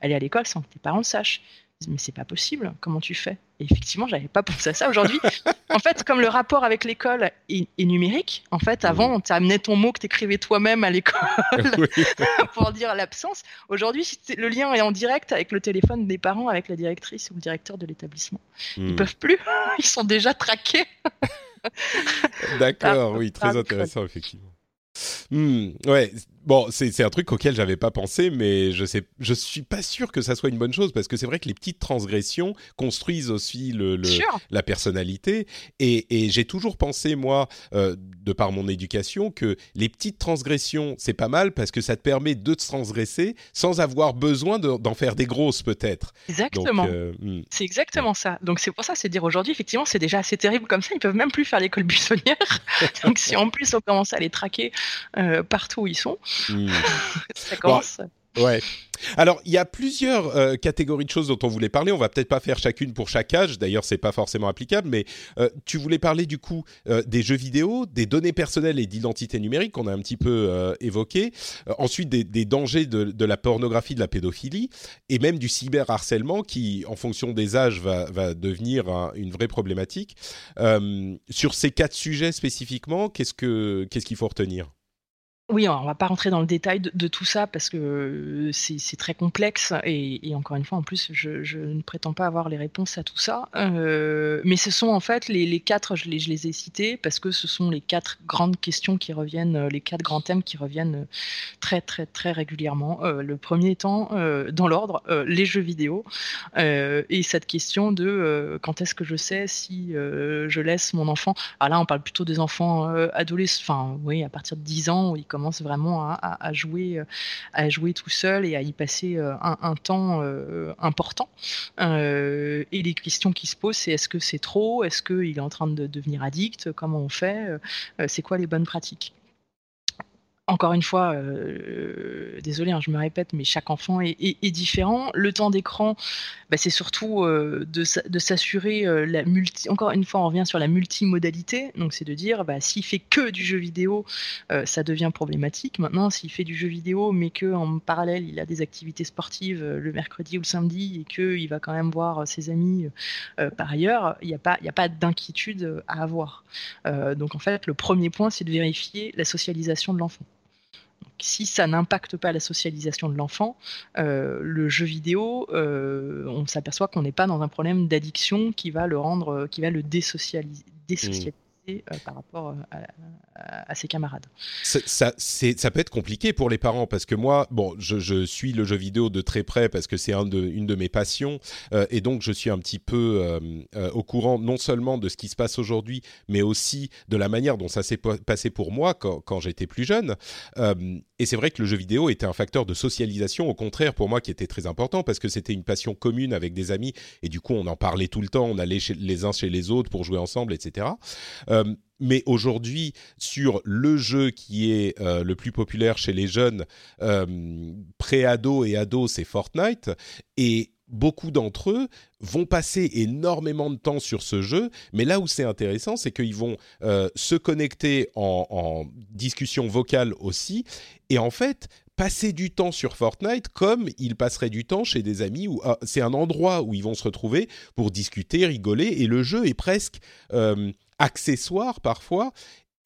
aller à l'école sans que tes parents le sachent mais c'est pas possible, comment tu fais? Et effectivement, j'avais pas pensé à ça. Aujourd'hui, en fait, comme le rapport avec l'école est, numérique, en fait, avant, tu amenais ton mot que tu écrivais toi-même à l'école pour dire l'absence. Aujourd'hui, le lien est en direct avec le téléphone des parents, avec la directrice ou le directeur de l'établissement. Ils hmm. peuvent plus, ils sont déjà traqués. D'accord, oui, très intéressant, effectivement. Hmm, ouais, bon, c'est un truc auquel j'avais pas pensé, mais je sais, je suis pas sûr que ça soit une bonne chose parce que c'est vrai que les petites transgressions construisent aussi le, la personnalité. Et, et j'ai toujours pensé moi, euh, de par mon éducation, que les petites transgressions c'est pas mal parce que ça te permet de te transgresser sans avoir besoin d'en faire des grosses peut-être. Exactement. Euh, hmm. C'est exactement ça. Donc c'est pour ça, c'est dire aujourd'hui effectivement c'est déjà assez terrible comme ça. Ils peuvent même plus faire l'école buissonnière. Donc si en plus on commence à les traquer euh, partout où ils sont, ça commence. Ouais. Alors, il y a plusieurs euh, catégories de choses dont on voulait parler. On va peut-être pas faire chacune pour chaque âge. D'ailleurs, c'est pas forcément applicable. Mais euh, tu voulais parler du coup euh, des jeux vidéo, des données personnelles et d'identité numérique qu'on a un petit peu évoqué. ensuite, des, dangers de, la pornographie, de la pédophilie, et même du cyberharcèlement qui, en fonction des âges, va, devenir une vraie problématique. sur ces quatre sujets spécifiquement, qu'est-ce que qu'est-ce qu'il faut retenir? Oui, on va pas rentrer dans le détail de, tout ça parce que euh, c'est très complexe et, encore une fois, en plus, je, ne prétends pas avoir les réponses à tout ça. Euh, mais ce sont en fait les, quatre, je les, je les, ai cités parce que ce sont les quatre grandes questions qui reviennent, euh, les quatre grands thèmes qui reviennent très très très régulièrement. le premier étant, dans l'ordre, les jeux vidéo et cette question de quand est-ce que je sais si je laisse mon enfant. Ah là, on parle plutôt des enfants adolescents, enfin oui, à partir de 10 ans où ils commence vraiment à, jouer, euh, à jouer tout seul et à y passer euh, un, temps euh, important. et les questions qui se posent, c'est est-ce que c'est trop? Est-ce qu'il est en train de devenir addict? Comment on fait? C'est quoi les bonnes pratiques? Encore une fois, euh, désolé, hein, je me répète, mais chaque enfant est, différent. Le temps d'écran, bah, c'est surtout euh, de, s'assurer euh, la multi. Encore une fois, on revient sur la multimodalité. Donc, c'est de dire, bah, s'il fait que du jeu vidéo, ça devient problématique. Maintenant, s'il fait du jeu vidéo, mais que en parallèle, il a des activités sportives le mercredi ou le samedi et qu'il va quand même voir ses amis par ailleurs, il n'y a pas, a pas d'inquiétude à avoir. donc, en fait, le premier point, c'est de vérifier la socialisation de l'enfant si ça n'impacte pas la socialisation de l'enfant, euh, le jeu vidéo, euh, on s'aperçoit qu'on n'est pas dans un problème d'addiction qui va le rendre, qui va le désocialiser. euh, par rapport euh, à, ses camarades. Ça, peut être compliqué pour les parents parce que moi, bon, je, suis le jeu vidéo de très près parce que c'est une de mes passions euh, et donc je suis un petit peu au courant non seulement de ce qui se passe aujourd'hui, mais aussi de la manière dont ça s'est passé pour moi quand, j'étais plus jeune. et c'est vrai que le jeu vidéo était un facteur de socialisation, au contraire pour moi qui était très important parce que c'était une passion commune avec des amis et du coup on en parlait tout le temps, on allait les uns chez les autres pour jouer ensemble, etc. Euh, mais aujourd'hui, sur le jeu qui est euh, le plus populaire chez les jeunes, euh, pré-ado et ado, c'est Fortnite. Et beaucoup d'entre eux vont passer énormément de temps sur ce jeu, mais là où c'est intéressant, c'est qu'ils vont se connecter en, discussion vocale aussi, et en fait passer du temps sur Fortnite comme ils passeraient du temps chez des amis, où ah, c'est un endroit où ils vont se retrouver pour discuter, rigoler, et le jeu est presque accessoire parfois.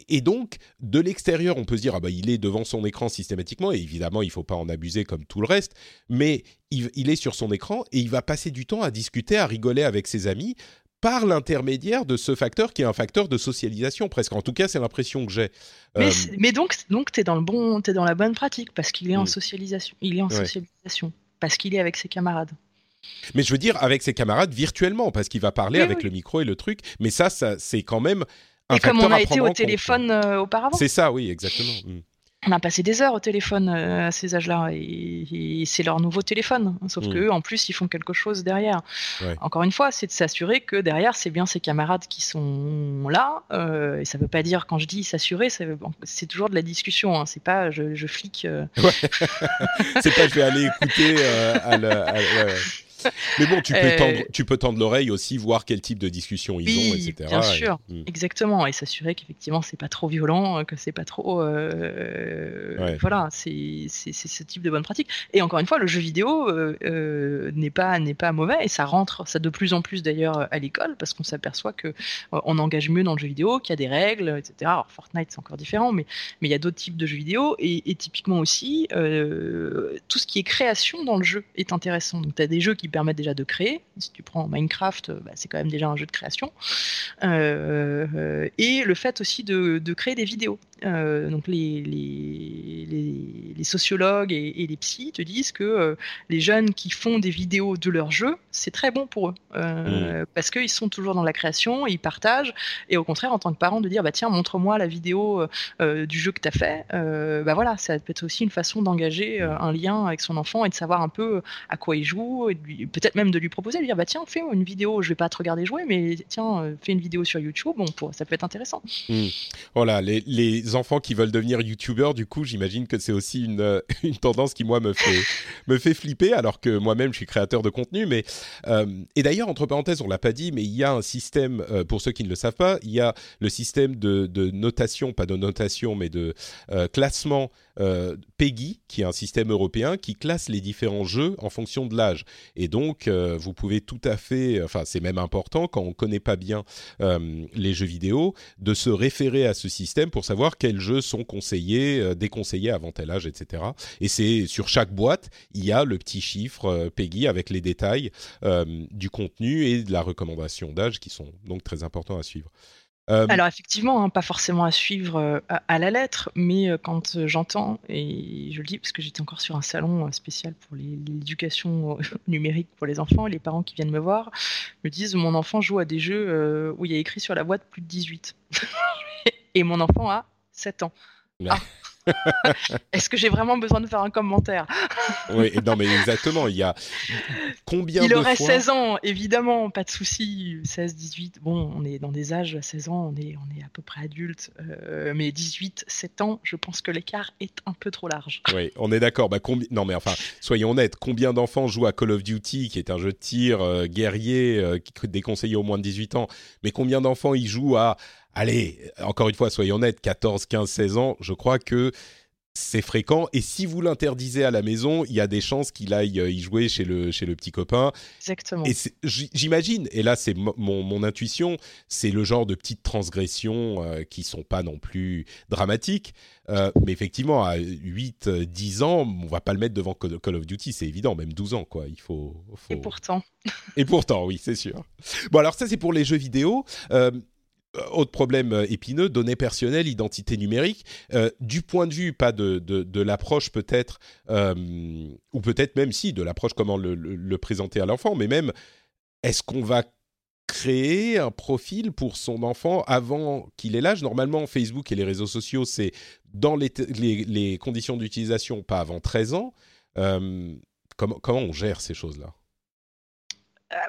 Et donc, de l'extérieur, on peut se dire, ah bah, il est devant son écran systématiquement, et évidemment, il ne faut pas en abuser comme tout le reste, mais il, est sur son écran et il va passer du temps à discuter, à rigoler avec ses amis par l'intermédiaire de ce facteur qui est un facteur de socialisation presque. En tout cas, c'est l'impression que j'ai. Mais, euh, donc, donc tu es dans le bon, es dans la bonne pratique parce qu'il est en mm. socialisation. Il est en socialisation parce qu'il est avec ses camarades. Mais je veux dire avec ses camarades virtuellement, parce qu'il va parler avec le micro et le truc. Mais ça, ça c'est quand même un Et comme on a été au téléphone euh, auparavant. C'est ça, oui, exactement. Mm on a passé des heures au téléphone euh, à ces âges-là et, c'est leur nouveau téléphone. Sauf mm. en plus, ils font quelque chose derrière. Encore une fois, c'est de s'assurer que derrière, c'est bien ses camarades qui sont là. Euh, et ça veut pas dire, quand je dis s'assurer, c'est toujours de la discussion. Hein. C'est pas je, je flic. Euh. c'est pas je vais aller écouter à, mais bon, tu peux, euh, tendre, tu peux tendre l'oreille aussi, voir quel type de discussion ils ont, etc. Bien sûr, hmm. exactement, et s'assurer qu'effectivement c'est pas trop violent, que c'est pas trop, euh, voilà, c'est ce type de bonne pratique. Et encore une fois, le jeu vidéo euh, n'est pas pas mauvais et ça rentre, ça de plus en plus d'ailleurs à l'école parce qu'on s'aperçoit que on engage mieux dans le jeu vidéo, qu'il y a des règles, etc. Alors Fortnite c'est encore différent, mais mais il y a d'autres types de jeux vidéo et, et typiquement aussi tout ce qui est création dans le jeu est intéressant. Donc tu as des jeux qui permettent déjà de créer. Si tu prends Minecraft, bah, c'est quand même déjà un jeu de création. Euh, et le fait aussi de, créer des vidéos. Donc les, les, les, sociologues et, les psys te disent que les jeunes qui font des vidéos de leurs jeux, c'est très bon pour eux. Mmh. Parce qu'ils sont toujours dans la création, ils partagent. Et au contraire, en tant que parent, de dire bah, tiens, montre-moi la vidéo du jeu que tu as fait. bah voilà, ça peut être aussi une façon d'engager un lien avec son enfant et de savoir un peu à quoi il joue, et peut-être même de lui proposer, de dire bah tiens, fais une vidéo, je vais pas te regarder jouer, mais tiens, fais une vidéo sur YouTube, bon, ça peut être intéressant. Mmh. Voilà, les, enfants qui veulent devenir youtubeurs, du coup, j'imagine que c'est aussi une, une tendance qui, moi, me fait, me fait flipper, alors que moi-même, je suis créateur de contenu. Mais, euh, et d'ailleurs, entre parenthèses, on l'a pas dit, mais il y a un système, euh, pour ceux qui ne le savent pas, il y a le système de, notation, pas de notation, mais de euh, classement euh, PEGI, qui est un système européen qui classe les différents jeux en fonction de l'âge. Et donc, euh, vous pouvez tout à fait, enfin, c'est même important quand on connaît pas bien euh, les jeux vidéo, de se référer à ce système pour savoir quels jeux sont conseillés, déconseillés avant tel âge, etc. Et c'est sur chaque boîte, il y a le petit chiffre PEGI avec les détails du contenu et de la recommandation d'âge qui sont donc très importants à suivre. Euh, Alors effectivement, hein, pas forcément à suivre euh, à, la lettre, mais euh, quand j'entends, et je le dis parce que j'étais encore sur un salon spécial pour l'éducation numérique pour les enfants, les parents qui viennent me voir me disent mon enfant joue à des jeux où il y a écrit sur la boîte plus de 18. et mon enfant a 7 ans. Ah. Est-ce que j'ai vraiment besoin de faire un commentaire? Oui, non, mais exactement. Il y a combien Il aurait 16 ans, évidemment, pas de souci. 16, 18, bon, on est dans des âges, 16 ans, on est, on est à peu près adulte. Euh, mais 18, 7 ans, je pense que l'écart est un peu trop large. Oui, on est d'accord. Bah, Non, mais enfin, soyons honnêtes. Combien d'enfants jouent à Call of Duty, qui est un jeu de tir euh, guerrier, euh, déconseillé au moins de 18 ans Mais combien d'enfants y jouent à allez, encore une fois, soyons honnêtes, 14, 15, 16 ans, je crois que c'est fréquent. Et si vous l'interdisez à la maison, il y a des chances qu'il aille euh, y jouer chez le, chez le petit copain. Exactement. Et j'imagine, et là c'est mon, intuition, c'est le genre de petites transgressions euh, qui sont pas non plus dramatiques. Euh, mais effectivement, à 8, 10 ans, on va pas le mettre devant Call of Duty, c'est évident, même 12 ans, quoi. Il faut, Et pourtant. Et pourtant, oui, c'est sûr. Bon, alors ça, c'est pour les jeux vidéo. Euh, autre problème euh, épineux, données personnelles, identité numérique. Euh, du point de vue, pas de, de, l'approche peut-être, ou peut-être même si, de l'approche comment le, présenter à l'enfant, mais même, est-ce qu'on va créer un profil pour son enfant avant qu'il ait l'âge? Normalement, Facebook et les réseaux sociaux, c'est dans les, les, conditions d'utilisation, pas avant 13 ans. comment, comment on gère ces choses-là?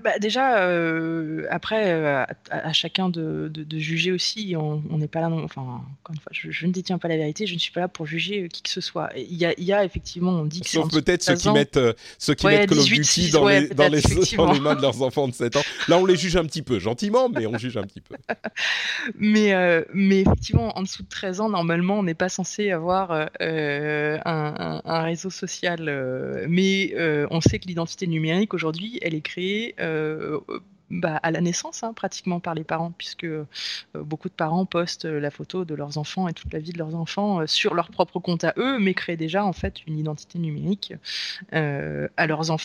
Bah, déjà, euh, après, euh, à, chacun de, de, juger aussi. On n'est pas là, non, enfin, encore une fois, je, ne détiens pas la vérité. Je ne suis pas là pour juger euh, qui que ce soit. Il y a, il y a effectivement, on dit que Sauf peut-être ceux qui mettent, ceux qui mettent Call of Duty dans, les, dans, les, dans, les, mains de leurs enfants de 7 ans. Là, on les juge un petit peu, gentiment, mais on juge un petit peu. mais, mais effectivement, en dessous de 13 ans, normalement, on n'est pas censé avoir un, un, un, réseau social. mais on sait que l'identité numérique, aujourd'hui, elle est créée euh, bah, à la naissance, hein, pratiquement par les parents, puisque euh, beaucoup de parents postent la photo de leurs enfants et toute la vie de leurs enfants euh, sur leur propre compte à eux, mais créent déjà en fait une identité numérique à leurs enfants.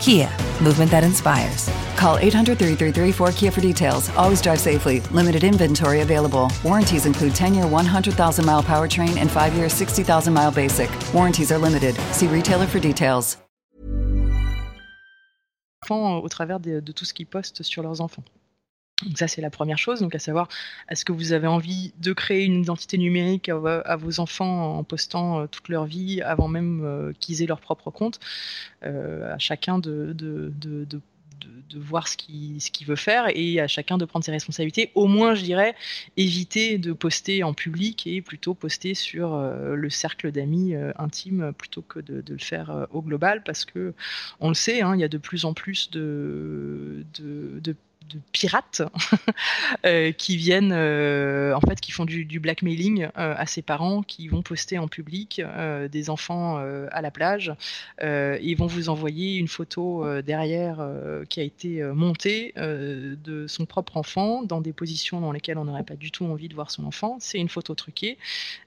Kia, movement that inspires. Call 800 333 4KIA for details. Always drive safely. Limited inventory available. Warranties include 10 year 100,000 mile powertrain and 5 year 60,000 mile basic. Warranties are limited. See retailer for details. Au travers de, de tout ce qu'ils postent sur leurs enfants. Donc ça c'est la première chose, donc à savoir est-ce que vous avez envie de créer une identité numérique à, vos enfants en postant euh, toute leur vie avant même euh, qu'ils aient leur propre compte, euh, à chacun de, voir ce qu'il veut faire et à chacun de prendre ses responsabilités. Au moins, je dirais, éviter de poster en public et plutôt poster sur le cercle d'amis intime plutôt que de, le faire au global parce que on le sait, hein, il y a de plus en plus de de pirates euh, qui viennent, euh, en fait, qui font du, blackmailing euh, à ses parents, qui vont poster en public des enfants à la plage. ils vont vous envoyer une photo derrière qui a été montée de son propre enfant dans des positions dans lesquelles on n'aurait pas du tout envie de voir son enfant. C'est une photo truquée,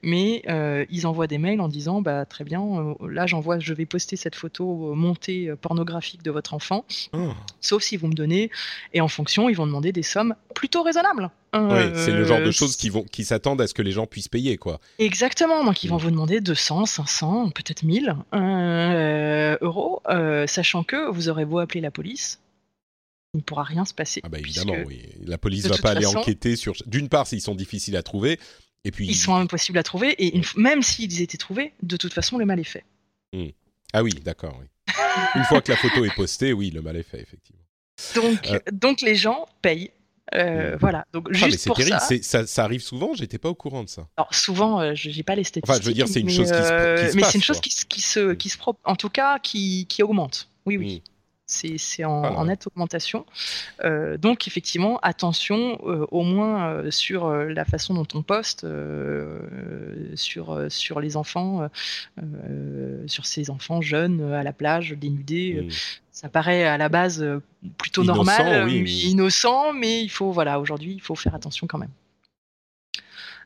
mais ils envoient des mails en disant bah très bien, là j'envoie, je vais poster cette photo montée pornographique de votre enfant, oh. sauf si vous me donnez et en fonction ils vont demander des sommes plutôt raisonnables. oui, c'est le genre de euh, choses qui vont, qui s'attendent à ce que les gens puissent payer, quoi. Exactement. Donc ils vont mm. vous demander 200, 500, peut-être 1000 euh, euros, euh, sachant que vous aurez beau appeler la police, il ne pourra rien se passer. Ah bah évidemment, oui. La police va pas aller enquêter sur. D'une part, s'ils sont difficiles à trouver, et puis. Ils sont impossibles à trouver, et même s'ils étaient trouvés, de toute façon, le mal est fait. Mm. Ah oui, d'accord, oui. Une fois que la photo est postée, oui, le mal est fait, effectivement. Donc, euh. donc les gens payent. Euh, voilà. Donc ah, juste pour ça, ça, arrive souvent. J'étais pas au courant de ça. Alors souvent, euh, je j'ai pas les statistiques. Enfin, je veux dire, c'est une chose qui se, mais c'est une chose qui, se, qui se, en tout cas, qui, qui augmente. Oui, oui. Mm c'est en, nette augmentation. Euh, donc effectivement, attention euh, au moins euh, sur la façon dont on poste sur, sur les enfants, sur ces enfants jeunes à la plage, dénudés. Ça paraît à la base plutôt normal, innocent, mais il faut voilà aujourd'hui il faut faire attention quand même.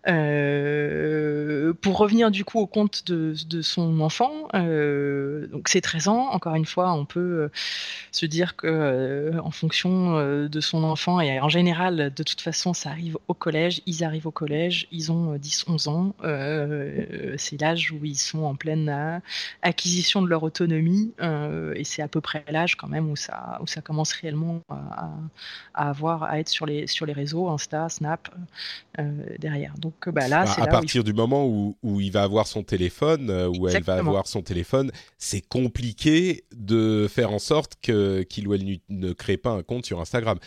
Euh, pour revenir du coup au compte de, son enfant, euh, donc c'est 13 ans. Encore une fois, on peut euh, se dire que en fonction de son enfant et en général, de toute façon, ça arrive au collège. Ils arrivent au collège, ils ont 10-11 ans. c'est l'âge où ils sont en pleine acquisition de leur autonomie et c'est à peu près l'âge quand même où ça commence réellement à, à, avoir à être sur les sur les réseaux Insta, Snap derrière. Donc bah, là, à partir du moment où, il va avoir son téléphone, euh, où elle va avoir son téléphone, c'est compliqué de faire en sorte qu'il ou elle ne crée pas un compte sur Instagram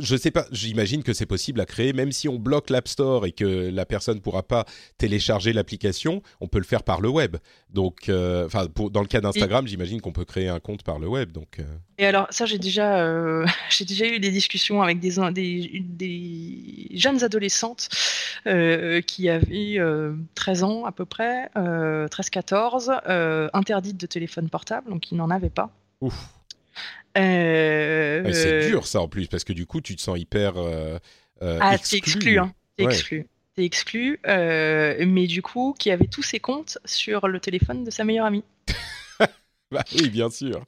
je sais pas, j'imagine que c'est possible à créer, même si on bloque l'App Store et que la personne ne pourra pas télécharger l'application, on peut le faire par le web. Donc, euh, dans le cas d'Instagram, j'imagine qu'on peut créer un compte par le web. Donc. Euh. Et alors, ça, j'ai déjà, euh, j'ai déjà eu des discussions avec des, des, des jeunes adolescentes qui avaient 13 ans à peu près, 13-14, interdites de téléphone portable, donc ils n'en avaient pas. Ouf. Euh, c'est dur ça en plus parce que du coup tu te sens hyper euh, euh ah, exclu. exclu, hein. exclu. T'es exclu, euh, mais du coup qui avait tous ses comptes sur le téléphone de sa meilleure amie. bah oui, bien sûr.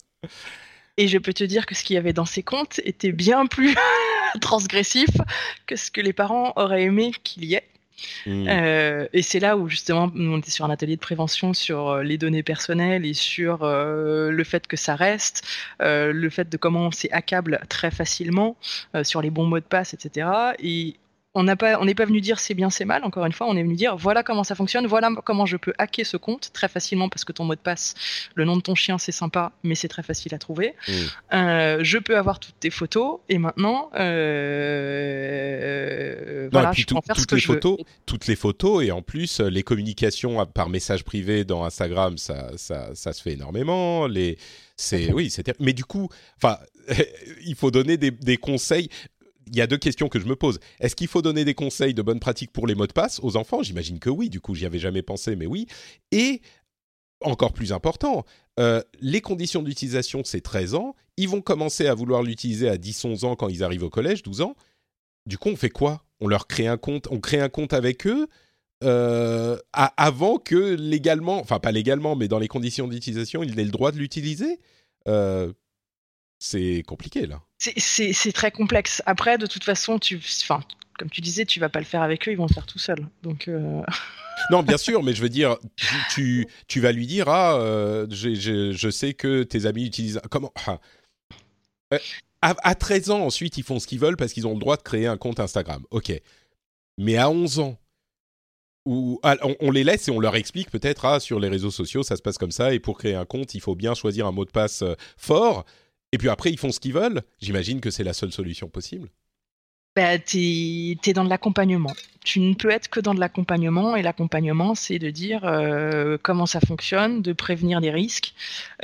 Et je peux te dire que ce qu'il y avait dans ses comptes était bien plus transgressif que ce que les parents auraient aimé qu'il y ait. Mm. Euh, et c'est là où justement on était sur un atelier de prévention sur euh, les données personnelles et sur euh, le fait que ça reste, le fait de comment on s'accable très facilement sur les bons mots de passe, etc. Et on n'est pas, pas venu dire c'est bien, c'est mal, encore une fois, on est venu dire voilà comment ça fonctionne, voilà comment je peux hacker ce compte très facilement parce que ton mot de passe, le nom de ton chien, c'est sympa, mais c'est très facile à trouver. Mm. Euh, je peux avoir toutes tes photos et maintenant, euh, voilà, je peux faire toutes ce que les je photos, toutes les photos et en plus euh, les communications par message privé dans Instagram, ça, ça, ça se fait énormément. Les, c'est oui, c'est mais du coup, enfin, il faut donner des, des conseils il y a deux questions que je me pose. Est-ce qu'il faut donner des conseils de bonne pratique pour les mots de passe aux enfants? J'imagine que oui, du coup, j'y avais jamais pensé, mais oui. Et encore plus important, euh, les conditions d'utilisation, c'est 13 ans. Ils vont commencer à vouloir l'utiliser à 10-11 ans quand ils arrivent au collège, 12 ans. Du coup, on fait quoi? On leur crée un compte, on crée un compte avec eux euh, avant que légalement, enfin pas légalement, mais dans les conditions d'utilisation, ils aient le droit de l'utiliser? Euh, c'est compliqué là. C'est très complexe. Après, de toute façon, tu, enfin, comme tu disais, tu vas pas le faire avec eux, ils vont le faire tout seuls. Donc. Euh, non, bien sûr, mais je veux dire, tu, tu, vas lui dire ah, euh, je sais que tes amis utilisent comment. Ah. Euh, à, 13 ans, ensuite, ils font ce qu'ils veulent parce qu'ils ont le droit de créer un compte Instagram. Ok. Mais à 11 ans, où, ah, on, les laisse et on leur explique peut-être ah, sur les réseaux sociaux, ça se passe comme ça, et pour créer un compte, il faut bien choisir un mot de passe fort Et puis après, ils font ce qu'ils veulent. J'imagine que c'est la seule solution possible. Bah, tu es, dans de l'accompagnement. Tu ne peux être que dans de l'accompagnement, et l'accompagnement, c'est de dire euh, comment ça fonctionne, de prévenir des risques.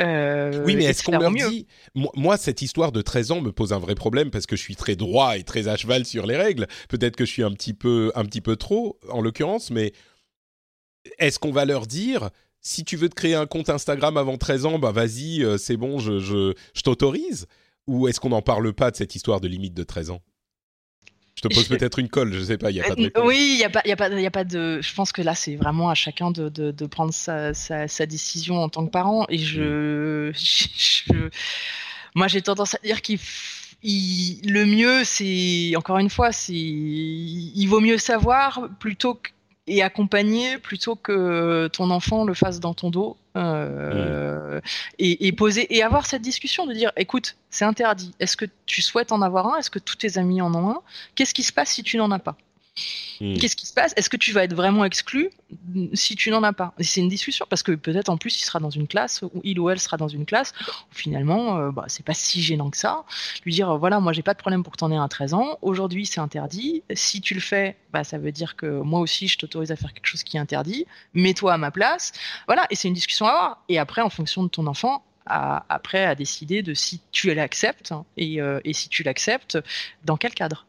Euh, oui, mais est-ce qu'on leur dit moi, cette histoire de 13 ans me pose un vrai problème parce que je suis très droit et très à cheval sur les règles. Peut-être que je suis un petit peu, un petit peu trop, en l'occurrence, mais est-ce qu'on va leur dire si tu veux te créer un compte Instagram avant 13 ans, bah vas-y, euh, c'est bon, je, je, je t'autorise Ou est-ce qu'on n'en parle pas de cette histoire de limite de 13 ans? Je te pose peut-être une colle, je sais pas, il y a pas de réponse. Oui, il y a pas, y a pas, y a pas de. Je pense que là, c'est vraiment à chacun de, de, de prendre sa, sa, sa, décision en tant que parent. Et je, mm. je, moi, j'ai tendance à dire qu'il le mieux, c'est encore une fois, c'est il vaut mieux savoir plutôt que et accompagner plutôt que ton enfant le fasse dans ton dos euh, et, poser et avoir cette discussion de dire écoute c'est interdit. Est-ce que tu souhaites en avoir un? Est-ce que tous tes amis en ont un? Qu'est-ce qui se passe si tu n'en as pas? Hmm. Qu'est-ce qui se passe? Est-ce que tu vas être vraiment exclu si tu n'en as pas? C'est une discussion parce que peut-être en plus il sera dans une classe ou il ou elle sera dans une classe où finalement euh, bah, c'est pas si gênant que ça. Lui dire voilà moi j'ai pas de problème pour que tu en aies un 13 ans. Aujourd'hui c'est interdit. Si tu le fais, bah, ça veut dire que moi aussi je t'autorise à faire quelque chose qui est interdit. Mets-toi à ma place. Voilà et c'est une discussion à avoir. Et après en fonction de ton enfant après à décider de si tu l'acceptes hein, euh, et si tu l'acceptes dans quel cadre?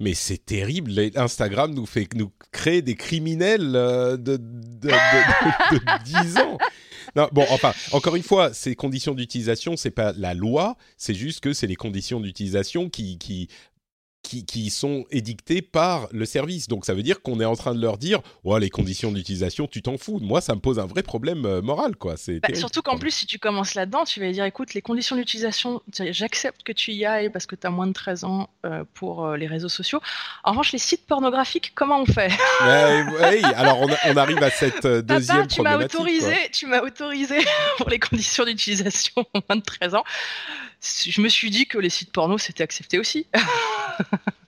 Mais c'est terrible. Instagram nous fait nous crée des criminels euh, de, de, 10 ans. Non, bon, enfin, encore une fois, ces conditions d'utilisation, c'est pas la loi, c'est juste que c'est les conditions d'utilisation qui, qui qui, sont édictés par le service. Donc ça veut dire qu'on est en train de leur dire ouais, les conditions d'utilisation, tu t'en fous. Moi, ça me pose un vrai problème euh, moral. quoi. C'est bah, surtout qu'en plus, si tu commences là-dedans, tu vas dire écoute, les conditions d'utilisation, j'accepte que tu y ailles parce que tu as moins de 13 ans euh, pour euh, les réseaux sociaux. En revanche, les sites pornographiques, comment on fait? Oui, alors on, arrive à cette deuxième Papa, tu m'as autorisé, tu m'as autorisé pour les conditions d'utilisation moins de 13 ans je me suis dit que les sites porno c'était accepté aussi.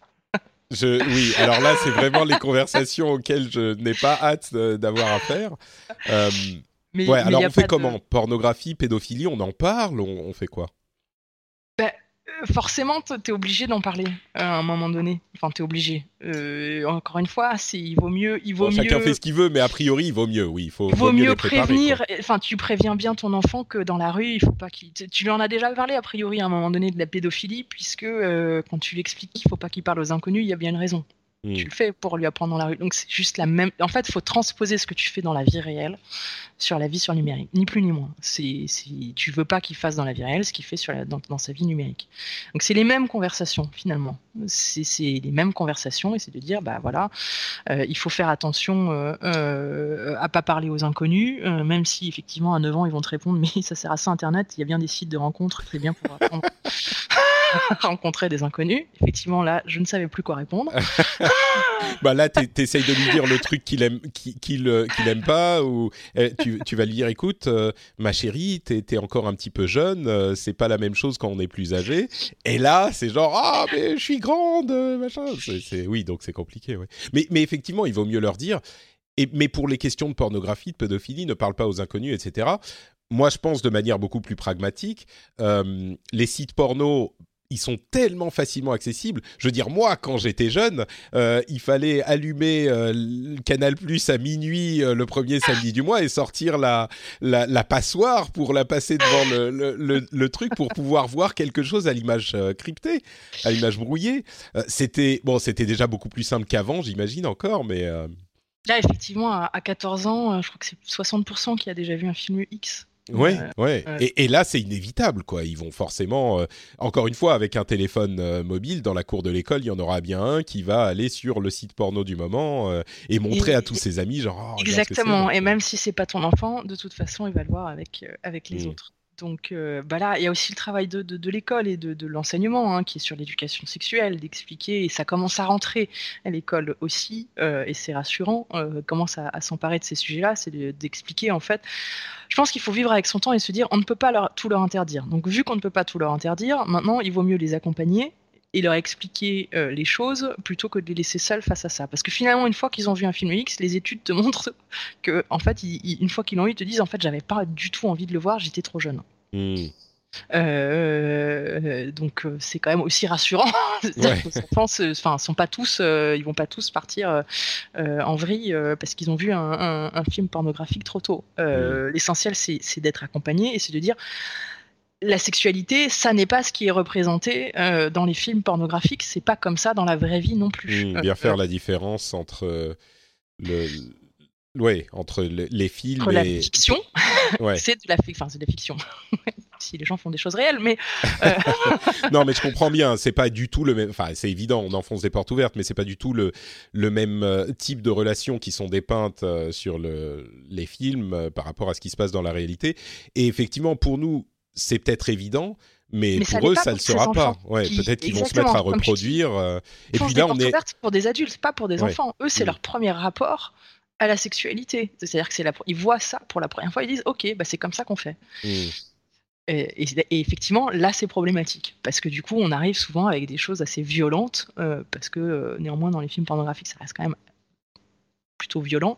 Je, oui, alors là, c'est vraiment les conversations auxquelles je n'ai pas hâte d'avoir affaire. Euh, mais, ouais, alors on fait comment? Pornographie, pédophilie, on en parle? On, fait quoi? Forcément, tu es obligé d'en parler euh, à un moment donné. Enfin, tu es obligé. Euh, encore une fois, il vaut mieux. Il vaut Chacun fait ce qu'il veut, mais a priori, il vaut mieux. Oui, il faut, vaut, mieux, prévenir. Enfin, tu préviens bien ton enfant que dans la rue, il faut pas qu'il. Tu lui en as déjà parlé, a priori, à un moment donné, de la pédophilie, puisque euh, quand tu lui expliques qu'il faut pas qu'il parle aux inconnus, il y a bien une raison. Tu le fais pour lui apprendre dans la rue. Donc c'est juste la même. En fait, il faut transposer ce que tu fais dans la vie réelle sur la vie sur numérique, ni plus ni moins. C'est, tu veux pas qu'il fasse dans la vie réelle ce qu'il fait sur dans, sa vie numérique. Donc c'est les mêmes conversations finalement. C'est, les mêmes conversations et c'est de dire bah voilà, euh, il faut faire attention euh, euh, à pas parler aux inconnus, euh, même si effectivement à 9 ans ils vont te répondre mais ça sert à ça Internet. Il y a bien des sites de rencontres, c'est bien pour apprendre. rencontrer des inconnus. Effectivement, là, je ne savais plus quoi répondre. bah là, tu essayes de lui dire le truc qu'il aime, qu'il aime pas, ou eh, tu, vas lui dire, écoute, euh, ma chérie, tu es encore un petit peu jeune, euh, c'est pas la même chose quand on est plus âgé. Et là, c'est genre, ah, mais je suis grande, machin. C'est, oui, donc c'est compliqué. Ouais. Mais, mais effectivement, il vaut mieux leur dire. Et, mais pour les questions de pornographie, de pédophilie, ne parle pas aux inconnus, etc moi, je pense de manière beaucoup plus pragmatique, euh, les sites porno ils sont tellement facilement accessibles. Je veux dire, moi, quand j'étais jeune, euh, il fallait allumer euh, Canal Plus à minuit euh, le premier samedi du mois et sortir la, passoire pour la passer devant le, le, truc pour pouvoir voir quelque chose à l'image cryptée, à l'image brouillée. c'était bon, c'était déjà beaucoup plus simple qu'avant, j'imagine encore, mais. Là, effectivement, à 14 ans, je crois que c'est 60% qui a déjà vu un film X. Ouais, ouais. Et, là, c'est inévitable, quoi. Ils vont forcément, euh, encore une fois, avec un téléphone euh, mobile dans la cour de l'école, il y en aura bien un qui va aller sur le site porno du moment euh, et montrer à tous ses amis, genre. Oh, exactement. et même si c'est pas ton enfant, de toute façon, il va le voir avec avec les mmh. autres. Donc euh, bah il y a aussi le travail de, l'école et de, l'enseignement hein, qui est sur l'éducation sexuelle, d'expliquer, et ça commence à rentrer à l'école aussi, euh, et c'est rassurant, euh, commence à, s'emparer de ces sujets-là, c'est d'expliquer en fait. Je pense qu'il faut vivre avec son temps et se dire on ne peut pas tout leur interdire. Donc vu qu'on ne peut pas tout leur interdire, maintenant il vaut mieux les accompagner et leur expliquer euh, les choses plutôt que de les laisser seuls face à ça. Parce que finalement, une fois qu'ils ont vu un film X, les études te montrent que, en fait, une fois qu'ils l'ont eu, ils te disent en fait, j'avais pas du tout envie de le voir, j'étais trop jeune. Hmm. Euh, donc euh, c'est quand même aussi rassurant. Ouais. les enfants, sont pas tous, euh, ils vont pas tous partir euh, en vrille parce qu'ils ont vu un, un- un film pornographique trop tôt. Euh, L'essentiel, c'est d'être accompagné et c'est de dire la sexualité, ça n'est pas ce qui est représenté euh, dans les films pornographiques. C'est pas comme ça dans la vraie vie non plus. Mm, Euh, bien faire la différence entre euh, le, ouais, entre le- les films entre la et fiction, ouais. c'est de la, fi- enfin, c'est de la fiction. si les gens font des choses réelles, mais euh, non, mais je comprends bien. C'est pas du tout le même. Enfin, c'est évident, on enfonce des portes ouvertes, mais c'est pas du tout le le même euh, type de relations qui sont dépeintes euh, sur le les films euh, par rapport à ce qui se passe dans la réalité. Et effectivement, pour nous, c'est peut-être évident. Mais, pour eux, ça le ces sera pas. Ouais, qui- peut-être qu'ils vont se mettre à reproduire. euh, et puis là, on est. pour des adultes, pas pour des Ouais. enfants. Eux, c'est Mm. leur premier rapport à la sexualité. C'est-à-dire que c'est la, ils voient ça pour la première fois, ils disent OK, bah c'est comme ça qu'on fait. Mm. Et, et- et effectivement, là, c'est problématique parce que du coup, on arrive souvent avec des choses assez violentes euh, parce que euh, néanmoins, dans les films pornographiques, ça reste quand même plutôt violent.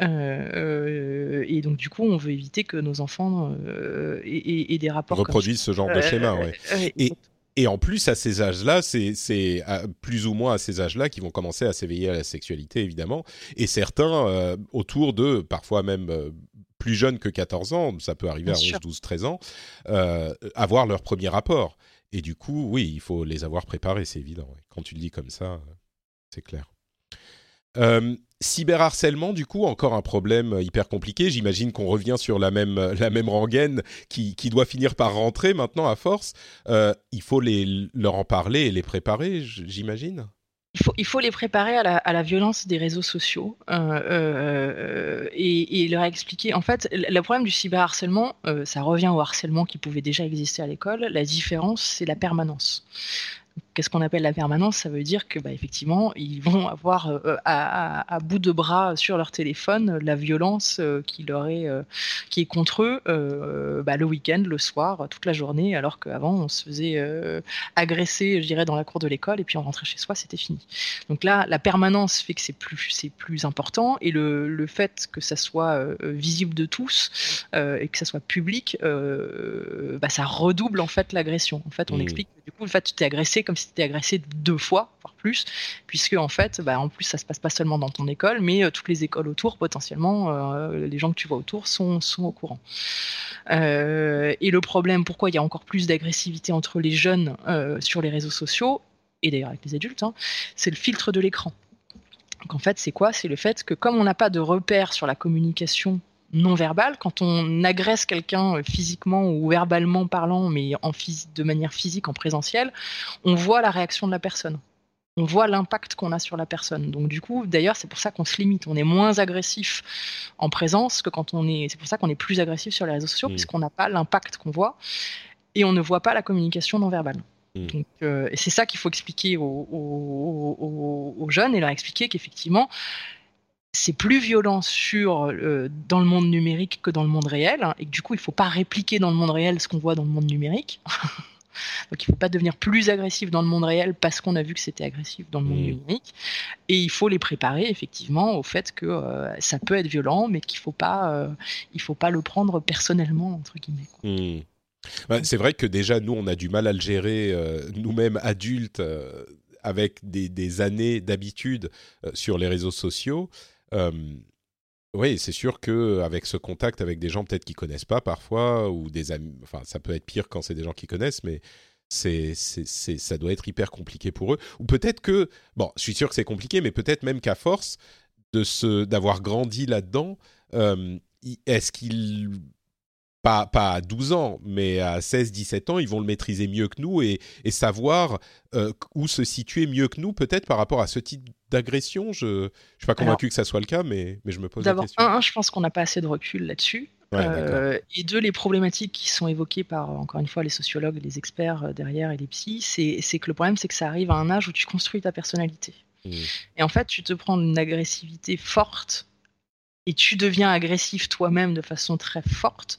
Euh, euh, et donc, du coup, on veut éviter que nos enfants euh, aient, des rapports reproduisent ce genre de schéma. Ouais. Et, et en plus, à ces âges-là, c'est plus ou moins à ces âges-là qu'ils vont commencer à s'éveiller à la sexualité, évidemment. Et certains, euh, autour de, parfois même plus jeunes que 14 ans, ça peut arriver Bien à 11, sûr. 12, 13 ans, avoir leur premier rapport. Et du coup, oui, il faut les avoir préparés, c'est évident. Quand tu le dis comme ça, c'est clair. Euh, cyberharcèlement, du coup, encore un problème euh, hyper compliqué. J'imagine qu'on revient sur la même, euh, la même rengaine qui, qui doit finir par rentrer maintenant à force. Il faut les, leur en parler et les préparer, j'imagine. il faut, il faut les préparer à la, à la violence des réseaux sociaux et, leur expliquer. En fait, le le problème du cyberharcèlement, euh, ça revient au harcèlement qui pouvait déjà exister à l'école. La différence, c'est la permanence. Qu'est-ce qu'on appelle la permanence Ça veut dire que, bah, effectivement, ils vont avoir euh, à, à- à bout de bras sur leur téléphone euh, la violence euh, qui leur est, euh, qui est contre eux euh, bah, le week-end, le soir, toute la journée, alors qu'avant on se faisait euh, agresser, je dirais, dans la cour de l'école et puis on rentrait chez soi, c'était fini. Donc là, la permanence fait que c'est plus, c'est plus important et le, le fait que ça soit euh, visible de tous euh, et que ça soit public, euh, bah, ça redouble en fait l'agression. En fait, on Mm. explique que du coup, le fait, tu t'es agressé comme si étais agressé deux fois, voire plus, puisque en fait, bah, en plus, ça se passe pas seulement dans ton école, mais euh, toutes les écoles autour, potentiellement, euh, les gens que tu vois autour sont, au courant. Euh, et le problème, pourquoi il y a encore plus d'agressivité entre les jeunes sur les réseaux sociaux, et d'ailleurs avec les adultes, hein, c'est le filtre de l'écran. Donc en fait, c'est quoi? C'est le fait que comme on n'a pas de repères sur la communication non verbale, quand on agresse quelqu'un euh, physiquement ou verbalement parlant, mais en de manière physique, en présentiel, on voit la réaction de la personne. On voit l'impact qu'on a sur la personne. Donc du coup, d'ailleurs, c'est pour ça qu'on se limite. On est moins agressif en présence que quand on est. C'est pour ça qu'on est plus agressif sur les réseaux sociaux, Mm. puisqu'on n'a pas l'impact qu'on voit et on ne voit pas la communication non verbale. Mm. Donc, euh, et c'est ça qu'il faut expliquer aux, aux- aux- aux jeunes et leur expliquer qu'effectivement, c'est plus violent sur, euh, dans le monde numérique que dans le monde réel, hein, et que du coup, il ne faut pas répliquer dans le monde réel ce qu'on voit dans le monde numérique. Donc, il ne faut pas devenir plus agressif dans le monde réel parce qu'on a vu que c'était agressif dans le monde numérique. Et il faut les préparer effectivement au fait que euh, ça peut être violent, mais qu'il ne faut, pas, euh, il faut pas le prendre personnellement, entre guillemets. Hmm. C'est vrai que déjà, nous, on a du mal à le gérer, euh, nous-mêmes adultes, avec des, des années d'habitude sur les réseaux sociaux. Oui, c'est sûr que avec ce contact avec des gens peut-être qui connaissent pas parfois ou des amis, enfin ça peut être pire quand c'est des gens qui connaissent, mais c'est, c'est, ça doit être hyper compliqué pour eux. Ou peut-être que, bon, je suis sûr que c'est compliqué, mais peut-être même qu'à force de se, d'avoir grandi là-dedans, est-ce qu'ils pas, pas à 12 ans, mais à 16, 17 ans, ils vont le maîtriser mieux que nous et, et savoir euh, où se situer mieux que nous, peut-être par rapport à ce type d'agression. Je ne suis pas convaincu que ça soit le cas, mais, mais je me pose la D'abord, question. un, un, je pense qu'on n'a pas assez de recul là-dessus. Ouais. Euh, et deux, les problématiques qui sont évoquées par, encore une fois, les sociologues, les experts euh, derrière et les psys, c'est c'est que le problème, c'est que ça arrive à un âge où tu construis ta personnalité. Mm. Et en fait, tu te prends une agressivité forte et tu deviens agressif toi-même de façon très forte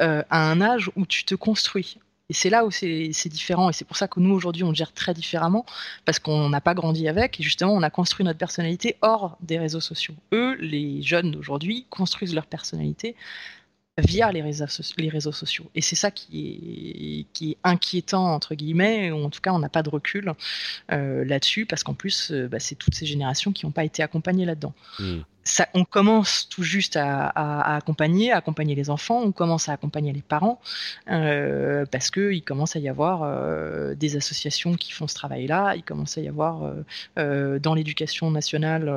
euh, à un âge où tu te construis. Et c'est là où c'est différent. Et c'est pour ça que nous, aujourd'hui, on gère très différemment, parce qu'on n'a pas grandi avec. Et justement, on a construit notre personnalité hors des réseaux sociaux. Eux, les jeunes d'aujourd'hui, construisent leur personnalité via les réseaux, sociaux. Et c'est ça qui est, qui inquiétant, entre guillemets, ou en tout cas, on n'a pas de recul euh, là-dessus, parce qu'en plus, euh, bah, c'est toutes ces générations qui n'ont pas été accompagnées là-dedans. On commence tout juste à, accompagner, à accompagner les enfants, on commence à accompagner les parents, euh, parce qu'il commence à y avoir euh, des associations qui font ce travail-là, il commence à y avoir euh, dans l'éducation nationale,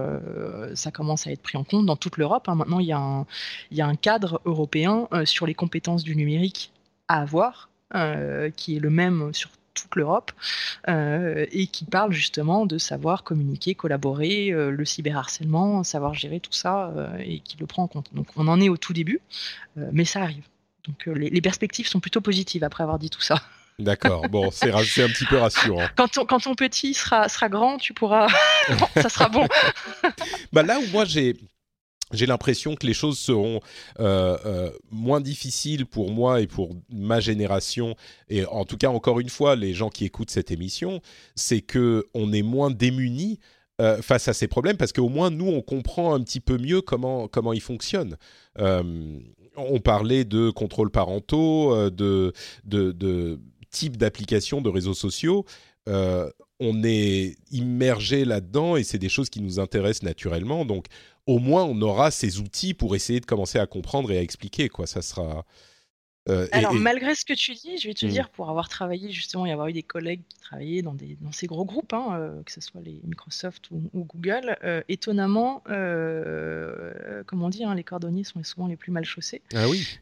ça commence à être pris en compte dans toute l'Europe. Hein. Maintenant, il y, a un, il y, a un, cadre européen sur les compétences du numérique à avoir, qui est le même sur toute l'Europe euh, et qui parle justement de savoir communiquer, collaborer, euh, le cyberharcèlement, savoir gérer tout ça euh, et qui le prend en compte. Donc on en est au tout début, mais ça arrive. Donc les, perspectives sont plutôt positives après avoir dit tout ça. D'accord, bon, c'est un petit peu rassurant. Quand ton, quand ton petit sera, sera grand, tu pourras. ça sera bon. bah là où moi j'ai j'ai l'impression que les choses seront euh, euh, moins difficiles pour moi et pour ma génération, et en tout cas encore une fois les gens qui écoutent cette émission, c'est que on est moins démunis euh, face à ces problèmes parce qu'au moins nous on comprend un petit peu mieux comment comment ils fonctionnent. on parlait de contrôles parentaux, de, de, de type d'application de réseaux sociaux. on est immergé là-dedans et c'est des choses qui nous intéressent naturellement. Donc, au moins on aura ces outils pour essayer de commencer à comprendre et à expliquer quoi. Ça sera. Euh, Alors malgré ce que tu dis, je vais te hmm. dire pour avoir travaillé justement et avoir eu des collègues qui travaillaient dans, des, dans ces gros groupes, hein, euh, que ce soit les Microsoft ou, Google, euh, étonnamment, comment dire, hein, les cordonniers sont souvent les plus mal chaussés. Ah oui.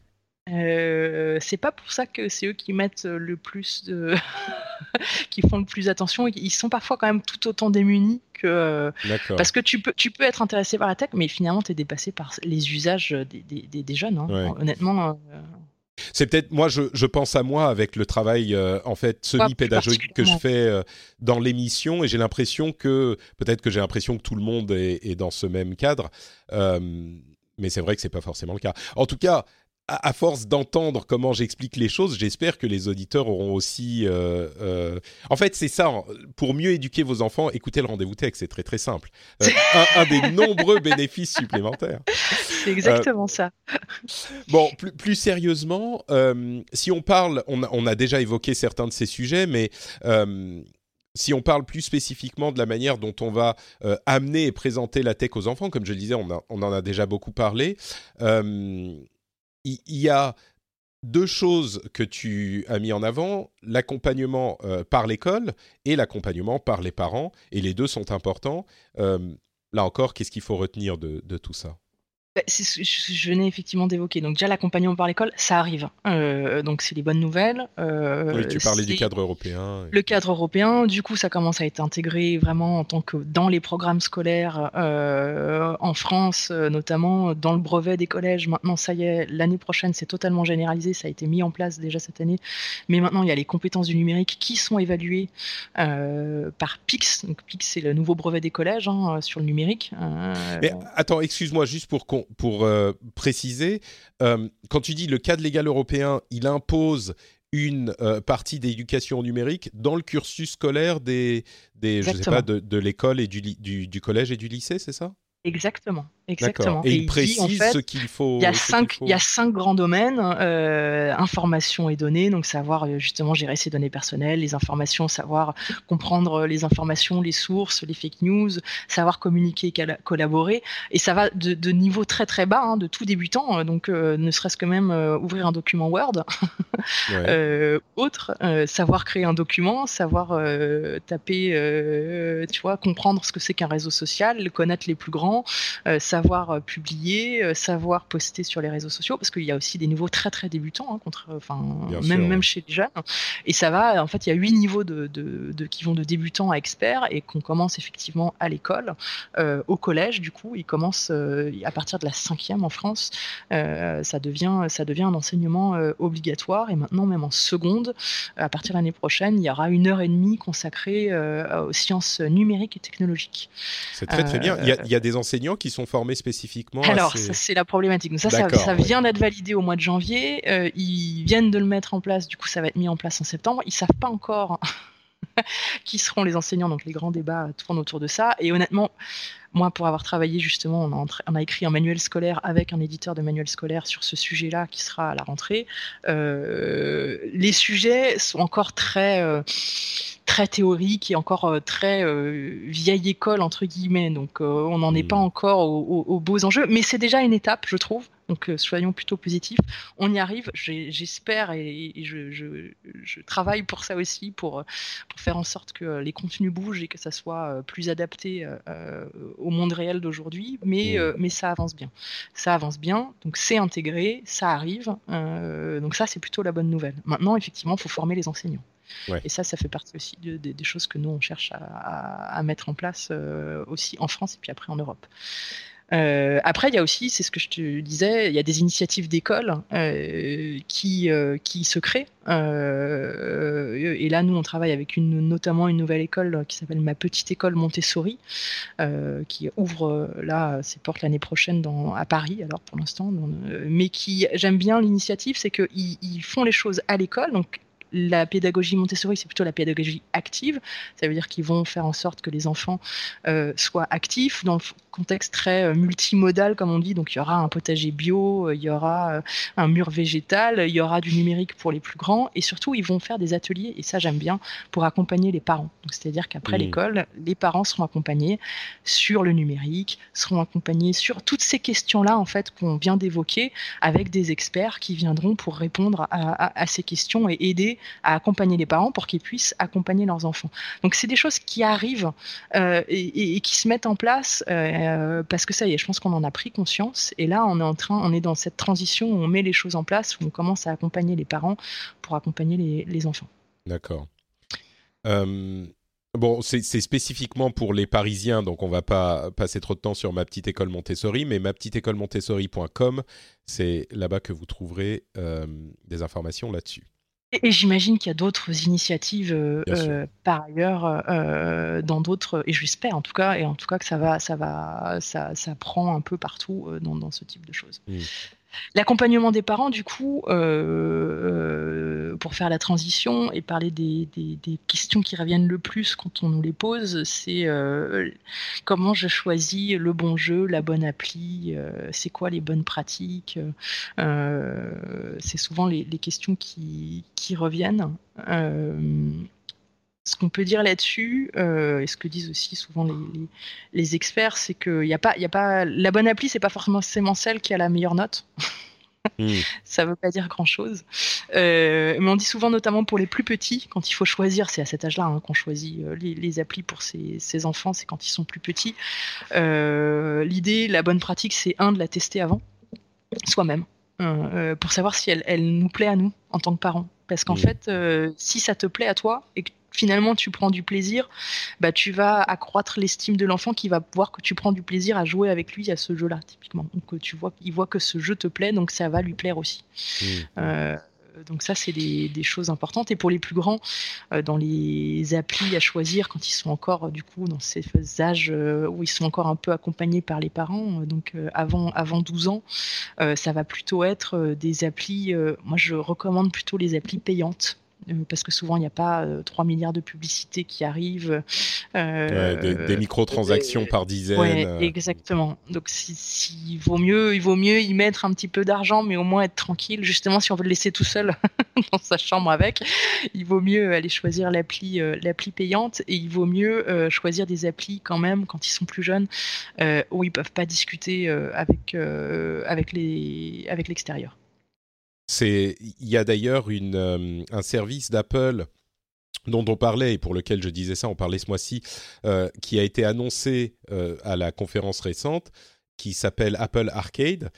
Euh, c'est pas pour ça que c'est eux qui mettent le plus de. qui font le plus attention. Ils sont parfois quand même tout autant démunis que. Parce que tu peux, tu peux être intéressé par la tech, mais finalement, tu es dépassé par les usages des, des, des jeunes. Hein. Honnêtement. Euh, c'est peut-être moi, je, je, pense à moi avec le travail euh, en fait semi-pédagogique que je fais dans l'émission, et j'ai l'impression que peut-être que j'ai l'impression que tout le monde est, est dans ce même cadre, mais c'est vrai que c'est pas forcément le cas. En tout cas, à, force d'entendre comment j'explique les choses, j'espère que les auditeurs auront aussi. Euh, euh, en fait, c'est ça. Pour mieux éduquer vos enfants, écoutez le rendez-vous tech. C'est très très simple. Euh, un, des nombreux bénéfices supplémentaires. C'est exactement ça. Bon, plus, plus sérieusement, si on parle, on a, on a, déjà évoqué certains de ces sujets, mais si on parle plus spécifiquement de la manière dont on va amener et présenter la tech aux enfants, comme je le disais, on, on en a déjà beaucoup parlé il y, a deux choses que tu as mis en avant, l'accompagnement euh, par l'école et l'accompagnement par les parents, et les deux sont importants. Euh, là encore, qu'est-ce qu'il faut retenir de tout ça? Bah, je venais effectivement d'évoquer. Donc déjà l'accompagnement par l'école, ça arrive. Euh, donc c'est les bonnes nouvelles. Euh, oui, tu parlais du cadre européen. Le cadre européen, du coup, ça commence à être intégré vraiment en tant que dans les programmes scolaires euh, en France, notamment dans le brevet des collèges. Maintenant, ça y est, l'année prochaine, c'est totalement généralisé. Ça a été mis en place déjà cette année. Mais maintenant, il y a les compétences du numérique qui sont évaluées par PIX. Donc PIX, c'est le nouveau brevet des collèges hein, sur le numérique. Mais attends, excuse-moi, juste pour qu'on pour euh, préciser, euh, quand tu dis le cadre légal européen, il impose une euh, partie d'éducation numérique dans le cursus scolaire des, des je sais pas, de, l'école et du, du, collège et du lycée, c'est ça? Exactement. Exactement. Et, il précise ce qu'il faut. Il y a cinq, il y a cinq grands domaines euh, information et données, donc savoir euh, justement gérer ses données personnelles, les informations, savoir comprendre les informations, les sources, les fake news, savoir communiquer, collaborer, et ça va de, de niveau très très bas, hein, de tout débutant, euh, donc euh, ne serait-ce que même euh, ouvrir un document Word, ouais. autre, savoir créer un document, savoir taper, tu vois, comprendre ce que c'est qu'un réseau social, connaître les plus grands savoir euh, publier, euh, savoir poster sur les réseaux sociaux, parce qu'il y a aussi des niveaux très très débutants, hein, contre, enfin même même chez les jeunes. Et ça va. En fait, il y a huit niveaux de, de, qui vont de débutants à experts et qu'on commence effectivement à l'école, euh, au collège. Du coup, ils commencent à partir de la cinquième en France. ça devient ça devient un enseignement obligatoire et maintenant même en seconde, à partir de l'année prochaine, il y aura une heure et demie consacrée aux sciences numériques et technologiques. C'est très très bien. Il y, a, il y, a, des enseignants qui sont formés spécifiquement Alors, c'est la problématique. ça, ça, vient d'être validé au mois de janvier. Euh, ils viennent de le mettre en place. Du coup, ça va être mis en place en septembre. Ils savent pas encore qui seront les enseignants. Donc les grands débats tournent autour de ça. Et honnêtement, moi, pour avoir travaillé justement, on a, on a, écrit un manuel scolaire avec un éditeur de manuel scolaire sur ce sujet-là qui sera à la rentrée. Euh, les sujets sont encore très euh, très théoriques et encore euh, très euh, vieille école entre guillemets. Donc euh, on n'en est pas Mmh. encore aux, aux- aux beaux enjeux, mais c'est déjà une étape, je trouve. Donc soyons plutôt positifs. On y arrive, j'espère et, je, je- je travaille pour ça aussi, pour, pour faire en sorte que les contenus bougent et que ça soit plus adapté au monde réel d'aujourd'hui. Mais, Mm. euh, mais ça avance bien. Ça avance bien, donc c'est intégré, ça arrive. euh, donc ça, c'est plutôt la bonne nouvelle. Maintenant, effectivement, il faut former les enseignants. Et ça, ça fait partie aussi de- de- des choses que nous, on cherche à, mettre en place euh, aussi en France et puis après en Europe. Euh, après, il y a aussi, c'est ce que je te disais, il y a des initiatives d'écoles euh, qui, qui se créent. Et là, nous, on travaille avec notamment une nouvelle école qui s'appelle Ma Petite École Montessori, qui ouvre là ses portes l'année prochaine à Paris, alors pour l'instant. mais qui, j'aime bien l'initiative, c'est qu'ils ils font les choses à l'école. Donc, la pédagogie Montessori, c'est plutôt la pédagogie active. Ça veut dire qu'ils vont faire en sorte que les enfants euh, soient actifs contexte très euh, multimodal, comme on dit. Donc, il y aura un potager bio, euh, il y aura euh, un mur végétal, il y aura du numérique pour les plus grands. Et surtout, ils vont faire des ateliers, et ça, j'aime bien, pour accompagner les parents. C'est-à-dire qu'après Mmh. l'école, les parents seront accompagnés sur le numérique, seront accompagnés sur toutes ces questions-là, en fait, qu'on vient d'évoquer, avec des experts qui viendront pour répondre à, à- à ces questions et aider à accompagner les parents pour qu'ils puissent accompagner leurs enfants. Donc c'est des choses qui arrivent euh, et, et- et qui se mettent en place euh, parce que ça y est, je pense qu'on en a pris conscience et là on est en train, on est dans cette transition où on met les choses en place, où on commence à accompagner les parents pour accompagner les, enfants. D'accord. Euh, bon, c'est c'est spécifiquement pour les Parisiens, donc on va pas passer trop de temps sur ma petite école Montessori, mais ma petite école Montessori.com, c'est là-bas que vous trouverez euh, des informations là-dessus. Et, et j'imagine qu'il y a d'autres initiatives euh, euh, par ailleurs euh, dans d'autres, et j'espère en tout cas, et en tout cas que ça va, ça va, ça, ça prend un peu partout dans, dans ce type de choses. Mm. L'accompagnement des parents, du coup, euh, pour faire la transition et parler des, questions qui reviennent le plus quand on nous les pose, c'est euh, comment je choisis le bon jeu, la bonne appli, euh, c'est quoi les bonnes pratiques. c'est souvent les, questions qui reviennent. Ce qu'on peut dire là-dessus, euh, et ce que disent aussi souvent les, les- les experts, c'est que y a pas, y a pas, la bonne appli, c'est pas forcément celle qui a la meilleure note. Hmm. Ça veut pas dire grand-chose. Euh, mais on dit souvent, notamment pour les plus petits, quand il faut choisir, c'est à cet âge-là hein, qu'on choisit euh, les, les applis pour ses, ses enfants, c'est quand ils sont plus petits. Euh, L'idée, la bonne pratique, c'est un, de la tester avant, soi-même, pour savoir si elle, elle nous plaît à nous en tant que parents. Parce qu'en Mhm. fait, euh, si ça te plaît à toi et que finalement tu prends du plaisir, bah, tu vas accroître l'estime de l'enfant qui va voir que tu prends du plaisir à jouer avec lui à ce jeu-là, typiquement. Donc que tu vois, il voit que ce jeu te plaît, donc ça va lui plaire aussi. Hmm. Euh, donc ça, c'est des, des choses importantes. Et pour les plus grands, euh, dans les applis à choisir, quand ils sont encore euh, du coup dans ces âges euh, où ils sont encore un peu accompagnés par les parents, euh, donc euh, avant avant 12 ans, euh, ça va plutôt être euh, des applis. euh, moi, je recommande plutôt les applis payantes. Euh, Parce que souvent il n'y a pas euh, 3 milliards de publicités qui arrivent. euh, Ouais, des, des microtransactions par dizaines. Ouais, euh, exactement. Donc, si, si- il vaut mieux, il vaut mieux y mettre un petit peu d'argent, mais au moins être tranquille. Justement, si on veut le laisser tout seul dans sa chambre avec, il vaut mieux aller choisir l'appli, euh, l'appli payante, et il vaut mieux euh, choisir des applis quand même quand ils sont plus jeunes, euh, où ils peuvent pas discuter euh, avec euh, avec les avec l'extérieur. Il y a d'ailleurs euh, un service d'Apple dont on parlait et pour lequel je disais ça, on parlait ce mois-ci, euh, qui a été annoncé euh, à la conférence récente, qui s'appelle Apple Arcade,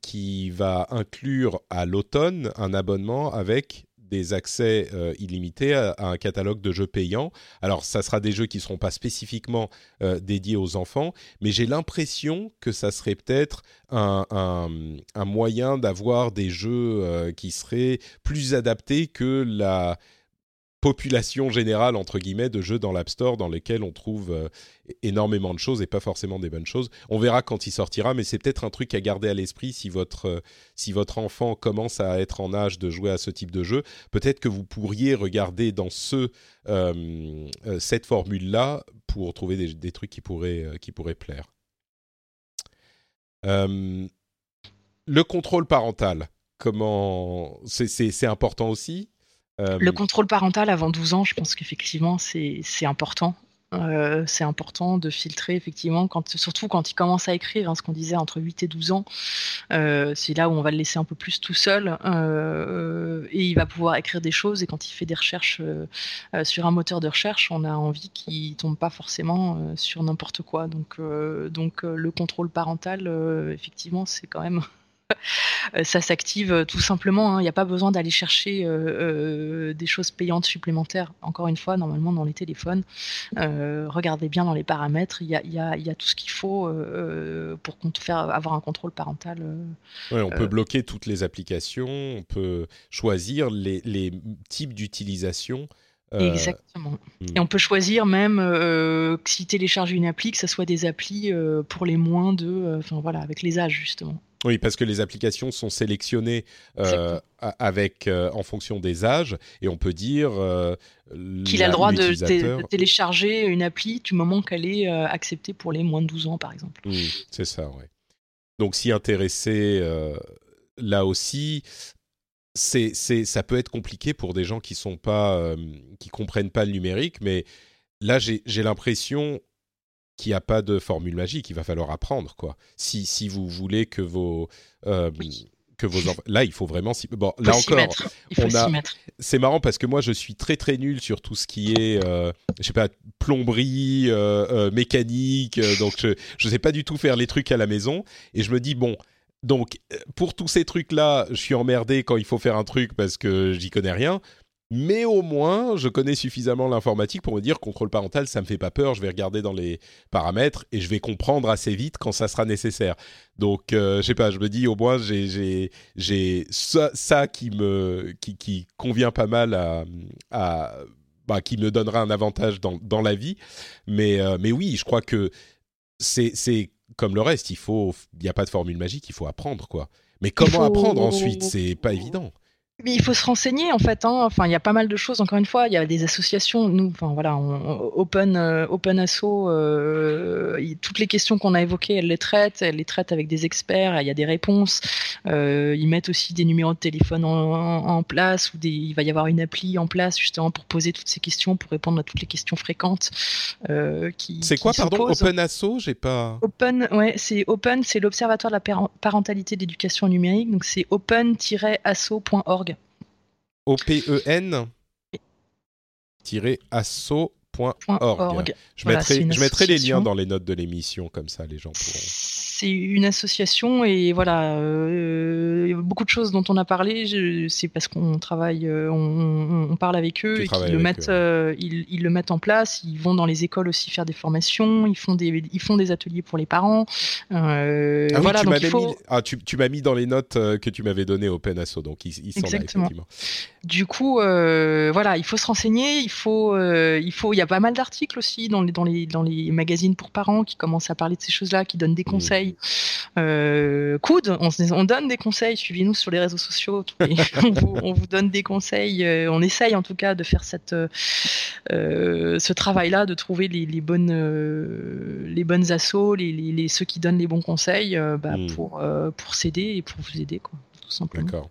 qui va inclure à l'automne un abonnement avec des accès euh, illimités à, un catalogue de jeux payants. Alors, ça sera des jeux qui ne seront pas spécifiquement euh, dédiés aux enfants, mais j'ai l'impression que ça serait peut-être un moyen d'avoir des jeux euh, qui seraient plus adaptés que la population générale entre guillemets de jeux dans l'App Store dans lesquels on trouve euh, énormément de choses et pas forcément des bonnes choses. On verra quand il sortira, mais c'est peut-être un truc à garder à l'esprit si votre euh, si votre enfant commence à être en âge de jouer à ce type de jeu. Peut-être que vous pourriez regarder dans ce euh, cette formule là pour trouver des, trucs qui pourraient qui pourraient plaire. le contrôle parental, comment c'est important aussi? Le contrôle parental avant 12 ans, je pense qu'effectivement, c'est important. Euh, c'est important de filtrer effectivement, quand, surtout quand il commence à écrire, hein, ce qu'on disait entre 8 et 12 ans, euh, c'est là où on va le laisser un peu plus tout seul et il va pouvoir écrire des choses et quand il fait des recherches sur un moteur de recherche, on a envie qu'il tombe pas forcément sur n'importe quoi. Donc, donc le contrôle parental, effectivement, c'est quand même Euh, ça s'active euh, tout simplement. Hein. Il n'y a pas besoin d'aller chercher euh, des choses payantes supplémentaires. Encore une fois, normalement dans les téléphones, regardez bien dans les paramètres, il y a, tout ce qu'il faut pour faire avoir un contrôle parental. on peut bloquer toutes les applications, on peut choisir les, types d'utilisation. Exactement. Hmm. Et on peut choisir même si télécharger une appli, que ce soit des applis pour les moins de, enfin voilà, avec les âges justement. Oui, parce que les applications sont sélectionnées euh, avec euh, en fonction des âges et on peut dire euh, qu'il a le droit de, télécharger une appli du moment qu'elle est acceptée pour les moins de 12 ans, par exemple. Mmh, c'est ça, oui. Donc, s'y intéresser là aussi, c'est, ça peut être compliqué pour des gens qui sont pas, qui comprennent pas le numérique, mais là, j'ai l'impression qu'il n'y a pas de formule magique. Il va falloir apprendre, quoi. Si, si vous voulez que vos. Euh, que vos Là, il faut vraiment Bon, là encore, on a. C'est marrant parce que moi, je suis très très nul sur tout ce qui est, euh, je sais pas, plomberie, euh, mécanique. donc, je ne sais pas du tout faire les trucs à la maison. Et je me dis bon, donc pour tous ces trucs là, je suis emmerdé quand il faut faire un truc parce que j'y connais rien mais au moins je connais suffisamment l'informatique pour me dire contrôle parental ça me fait pas peur je vais regarder dans les paramètres et je vais comprendre assez vite quand ça sera nécessaire. Donc euh, je sais pas je me dis au moins j'ai j'ai ça, ça, qui me qui, qui convient pas mal à, à bah, qui me donnera un avantage dans, dans la vie. Mais euh, mais oui je crois que c'est c'est comme le reste il faut il n'y a pas de formule magique il faut apprendre quoi. Mais comment apprendre ensuite? C'est pas évident mais il faut se renseigner en fait. Hein. Enfin, il y a pas mal de choses. Encore une fois, il y a des associations. Nous, enfin voilà, Open euh, Open Asso, euh, toutes les questions qu'on a évoquées, elles les traitent. Elles les traitent avec des experts. Il y a des réponses. Euh, ils mettent aussi des numéros de téléphone en, place ou des, il va y avoir une appli en place justement pour poser toutes ces questions, pour répondre à toutes les questions fréquentes qui. C'est quoi, pardon, Open Asso? J'ai pas. Open, ouais, c'est Open, c'est l'Observatoire de la parentalité d'éducation numérique. Donc c'est open-asso.org. O-P-E-N asso.org. Je, mettrai, je mettrai les liens dans les notes de l'émission, comme ça les gens pourront c'est une association et voilà, euh, beaucoup de choses dont on a parlé, c'est parce qu'on travaille, euh, on, parle avec eux et qu'ils le mettent, euh, ils, le mettent en place. Ils vont dans les écoles aussi faire des formations, ils font des, ils font des ateliers pour les parents. ah voilà, tu m'as mis, ah, tu, tu m'as mis dans les notes que tu m'avais données au Penasso, donc ils, ils sont Exactement. là effectivement. Du coup, voilà, il faut se renseigner, il faut, il faut, il y a pas mal d'articles aussi dans les, dans les, dans les magazines pour parents qui commencent à parler de ces choses-là, qui donnent des mmh. Euh, coude, on, donne des conseils, suivez-nous sur les réseaux sociaux, on, vous, donne des conseils, euh, on essaye en tout cas de faire cette, euh, ce travail-là, de trouver les, bonnes, les bonnes assos, les, ceux qui donnent les bons conseils bah, hmm. pour, pour s'aider et pour vous aider, quoi, tout simplement. D'accord.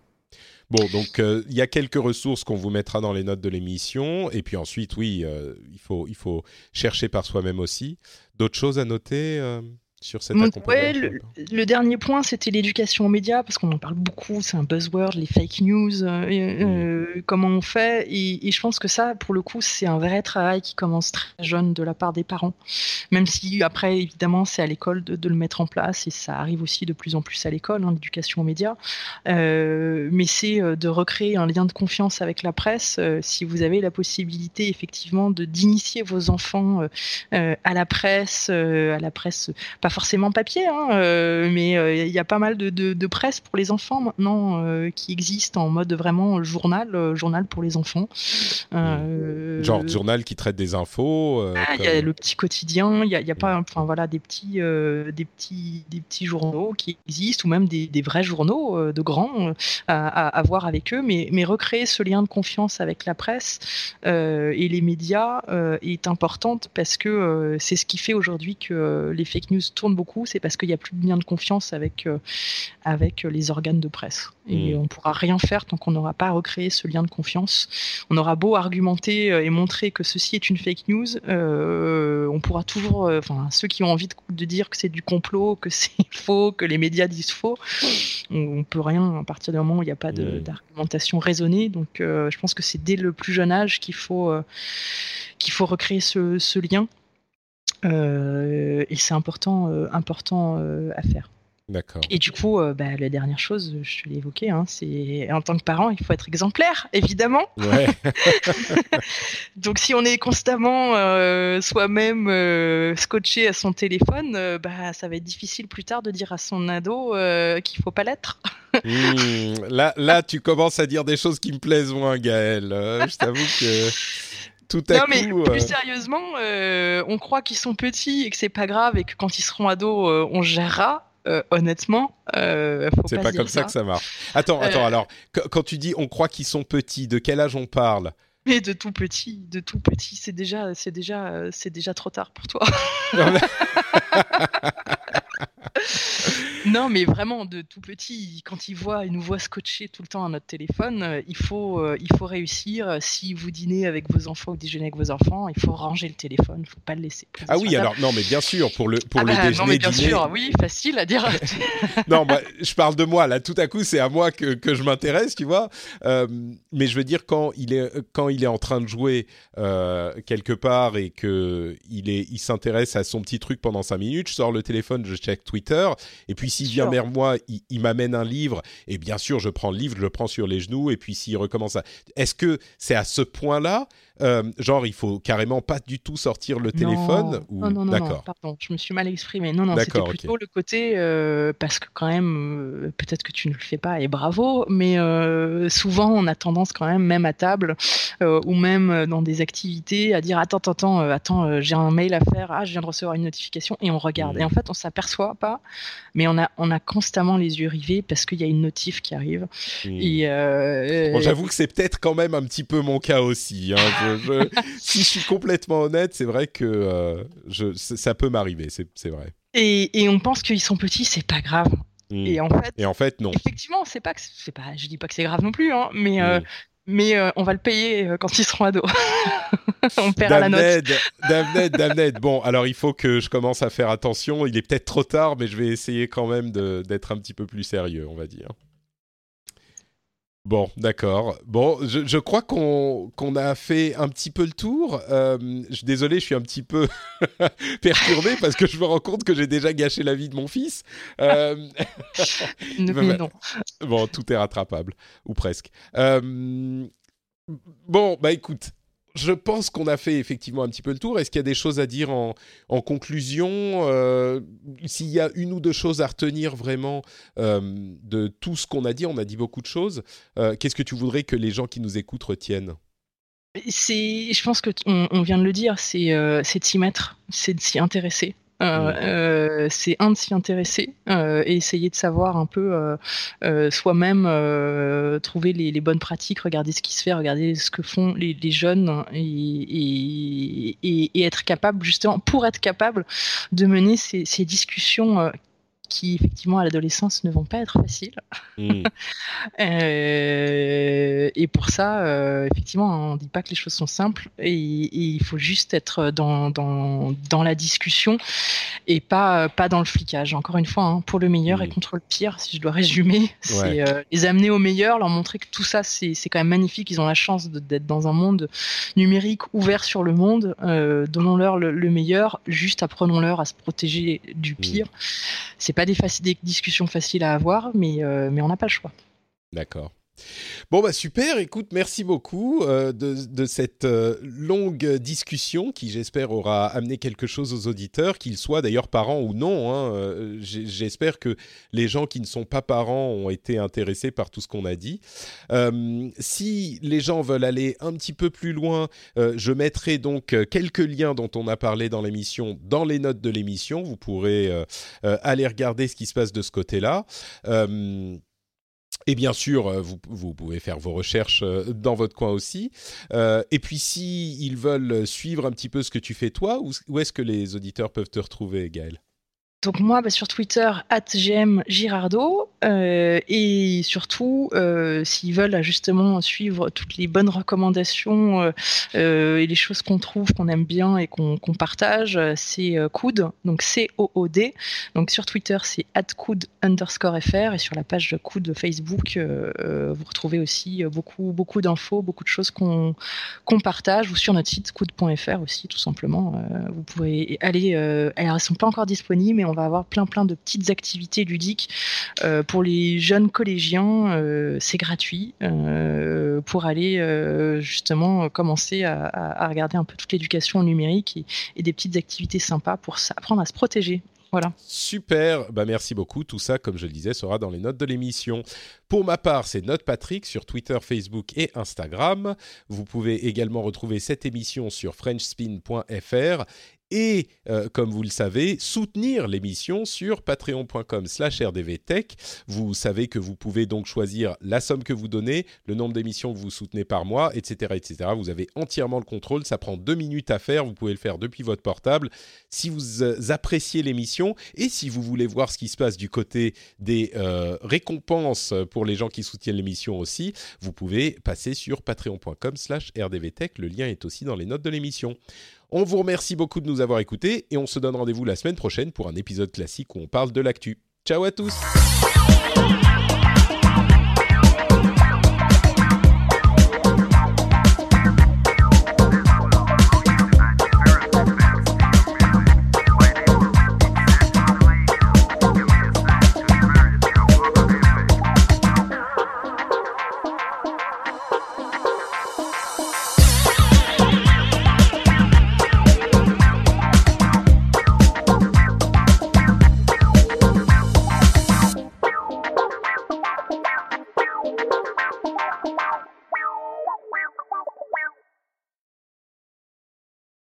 Bon, donc il y a quelques ressources qu'on vous mettra dans les notes de l'émission, et puis ensuite, oui, il, faut, il faut chercher par soi-même aussi. D'autres choses à noter sur cette le, dernier point, c'était l'éducation aux médias, parce qu'on en parle beaucoup, c'est un buzzword, les fake news, euh, euh, comment on fait. Et, je pense que ça, pour le coup, c'est un vrai travail qui commence très jeune de la part des parents. Même si, après, évidemment, c'est à l'école de, le mettre en place, et ça arrive aussi de plus en plus à l'école, hein, l'éducation aux médias. Euh, mais c'est de recréer un lien de confiance avec la presse, si vous avez la possibilité, effectivement, d'initier vos enfants à la presse, à la presse, pas forcément papier, hein, mais il y a pas mal de, de, presse pour les enfants maintenant qui existe en mode vraiment journal, journal pour les enfants. Genre journal qui traite des infos. Ah, il y a le petit quotidien, il y a, y a, pas, enfin voilà, des petits, des petits, des petits journaux qui existent ou même des, des vrais journaux de grands à, à, voir avec eux, mais, mais recréer ce lien de confiance avec la presse et les médias est importante parce que c'est ce qui fait aujourd'hui que les fake news beaucoup, c'est parce qu'il n'y a plus de lien de confiance avec, avec les organes de presse. Et mmh. on pourra rien faire tant qu'on n'aura pas recréé ce lien de confiance. On aura beau argumenter et montrer que ceci est une fake news, on pourra toujours, enfin ceux qui ont envie de, dire que c'est du complot, que c'est faux, que les médias disent faux, on, ne peut rien à partir du moment où il n'y a pas mmh. d'argumentation raisonnée. Donc je pense que c'est dès le plus jeune âge qu'il faut qu'il faut recréer ce, lien. Euh, et c'est important, euh, important euh, à faire. D'accord. Et du coup, bah, la dernière chose, je te l'ai évoqué, hein, c'est en tant que parent, il faut être exemplaire, évidemment. Ouais. Donc, si on est constamment soi-même scotché à son téléphone, bah, ça va être difficile plus tard de dire à son ado qu'il faut pas l'être. Mmh, là, là, tu commences à dire des choses qui me plaisent moins, Gaël. je t'avoue que non, mais plus euh, sérieusement, euh, on croit qu'ils sont petits et que c'est pas grave et que quand ils seront ados, euh, on gérera. honnêtement, c'est pas, comme ça. que ça marche. Attends, attends. Alors, quand tu dis on croit qu'ils sont petits, de quel âge on parle? Mais de tout petit, de tout petit, c'est déjà, c'est déjà, c'est déjà trop tard pour toi. non, mais vraiment de tout petit, quand il voit, il nous voit scotcher tout le temps à notre téléphone, euh, il faut, euh, il faut réussir. Si vous dînez avec vos enfants ou déjeunez avec vos enfants, il faut ranger le téléphone, il faut pas le laisser. Ah oui, alors non, mais bien sûr pour le pour ah le bah, déjeuner. Non, mais bien sûr, oui, facile à dire. non, bah, je parle de moi là. Tout à coup, c'est à moi que, que je m'intéresse, tu vois. Euh, mais je veux dire quand il est quand il est en train de jouer quelque part et que il s'intéresse à son petit truc pendant cinq minutes, je sors le téléphone, je check Twitter et puis s'il vient vers moi, il, m'amène un livre, et bien sûr, je prends le livre, je le prends sur les genoux, et puis s'il recommence à... Est-ce que c'est à ce point-là euh, genre, il faut carrément pas du tout sortir le téléphone ou... Non, non, non, non, pardon, je me suis mal exprimé. Non, non, c'était plutôt le côté euh, parce que quand même, euh, peut-être que tu ne le fais pas et bravo, mais souvent on a tendance quand même, même à table ou même dans des activités, à dire attends, attends, attends, j'ai un mail à faire, ah, je viens de recevoir une notification et on regarde. Et en fait, on s'aperçoit pas, mais on a, on a constamment les yeux rivés parce qu'il y a une notif qui arrive. Et bon, j'avoue que c'est peut-être quand même un petit peu mon cas aussi. Hein, si je suis complètement honnête, c'est vrai que euh, je, ça peut m'arriver, c'est vrai. Et, et, on pense qu'ils sont petits, c'est pas grave. Hmm. Et en fait, et en fait, non. Effectivement, c'est pas pas, je dis pas que c'est grave non plus, hein, mais euh, hmm. mais euh, on va le payer quand ils seront ados. on perd la note. Damned, damned. Bon, alors il faut que je commence à faire attention. Il est peut-être trop tard, mais je vais essayer quand même d'être un petit peu plus sérieux, on va dire. Bon, d'accord. Bon, je, crois qu'on a fait un petit peu le tour. Euh, je, désolé, je suis un petit peu perturbé parce que je me rends compte que j'ai déjà gâché la vie de mon fils. Euh... non. Bon, tout est rattrapable, ou presque. Euh, bon, bah écoute, je pense qu'on a fait effectivement un petit peu le tour. Est-ce qu'il y a des choses à dire en, conclusion euh, S'il y a une ou deux choses à retenir vraiment euh, de tout ce qu'on a dit, on a dit beaucoup de choses. Euh, qu'est-ce que tu voudrais que les gens qui nous écoutent retiennent? Je pense que on, vient de le dire, c'est de s'y mettre, c'est de s'y intéresser. Euh, euh, c'est un de s'y intéresser euh, et essayer de savoir un peu soi-même trouver les, bonnes pratiques, regarder ce qui se fait, regarder ce que font les, jeunes et, et, être capable justement pour être capable de mener ces, ces discussions qui effectivement à l'adolescence ne vont pas être faciles. Hmm. Euh, et pour ça, euh, effectivement, on ne dit pas que les choses sont simples et, il faut juste être dans, dans, dans, la discussion et pas, pas dans le flicage. Encore une fois, hein, pour le meilleur et hmm. contre le pire, si je dois résumer, c'est euh, les amener au meilleur, leur montrer que tout ça, c'est quand même magnifique. Ils ont la chance d'être dans un monde numérique ouvert sur le monde. Donnons-leur le, meilleur, juste apprenons-leur à se protéger du hmm. pire. C'est pas des, discussions faciles à avoir, mais, euh, mais on n'a pas le choix. D'accord. Bon bah super, écoute, merci beaucoup euh, de, cette euh, longue discussion qui j'espère aura amené quelque chose aux auditeurs, qu'ils soient d'ailleurs parents ou non. Hein. Euh, j'espère que les gens qui ne sont pas parents ont été intéressés par tout ce qu'on a dit. si les gens veulent aller un petit peu plus loin, je mettrai donc quelques liens dont on a parlé dans l'émission dans les notes de l'émission. Vous pourrez aller regarder ce qui se passe de ce côté-là. Et bien sûr, euh, vous, pouvez faire vos recherches euh, dans votre coin aussi. Euh, et puis, si ils veulent suivre un petit peu ce que tu fais toi, où, où est-ce que les auditeurs peuvent te retrouver, Gaël donc moi, bah, sur Twitter, @gmgirardo euh, et surtout, euh, s'ils veulent justement suivre toutes les bonnes recommandations euh, et les choses qu'on trouve, qu'on aime bien et qu'on partage, c'est Coud, donc C-O-O-D. Donc sur Twitter, c'est @coud underscore fr et sur la page Coud de Facebook, vous retrouvez aussi beaucoup beaucoup d'infos, beaucoup de choses qu'on qu'on partage ou sur notre site coud.fr aussi, tout simplement. vous pouvez aller. elles ne sont pas encore disponibles, mais on va avoir plein plein de petites activités ludiques euh, pour les jeunes collégiens. Euh, c'est gratuit euh, pour aller justement commencer à, regarder un peu toute l'éducation numérique et, et, des petites activités sympas pour apprendre à se protéger. Voilà. Super, bah merci beaucoup. Tout ça, comme je le disais, sera dans les notes de l'émission. Pour ma part, c'est Note Patrick sur Twitter, Facebook et Instagram. Vous pouvez également retrouver cette émission sur frenchspin.fr et, euh, comme vous le savez, soutenir l'émission sur patreon.com slash rdvtech. Vous savez que vous pouvez donc choisir la somme que vous donnez, le nombre d'émissions que vous soutenez par mois, etc., etc. Vous avez entièrement le contrôle, ça prend deux minutes à faire, vous pouvez le faire depuis votre portable. Si vous euh, appréciez l'émission et si vous voulez voir ce qui se passe du côté des euh, récompenses pour les gens qui soutiennent l'émission aussi, vous pouvez passer sur patreon.com slash rdvtech. Le lien est aussi dans les notes de l'émission. On vous remercie beaucoup de nous avoir écoutés et on se donne rendez-vous la semaine prochaine pour un épisode classique où on parle de l'actu. Ciao à tous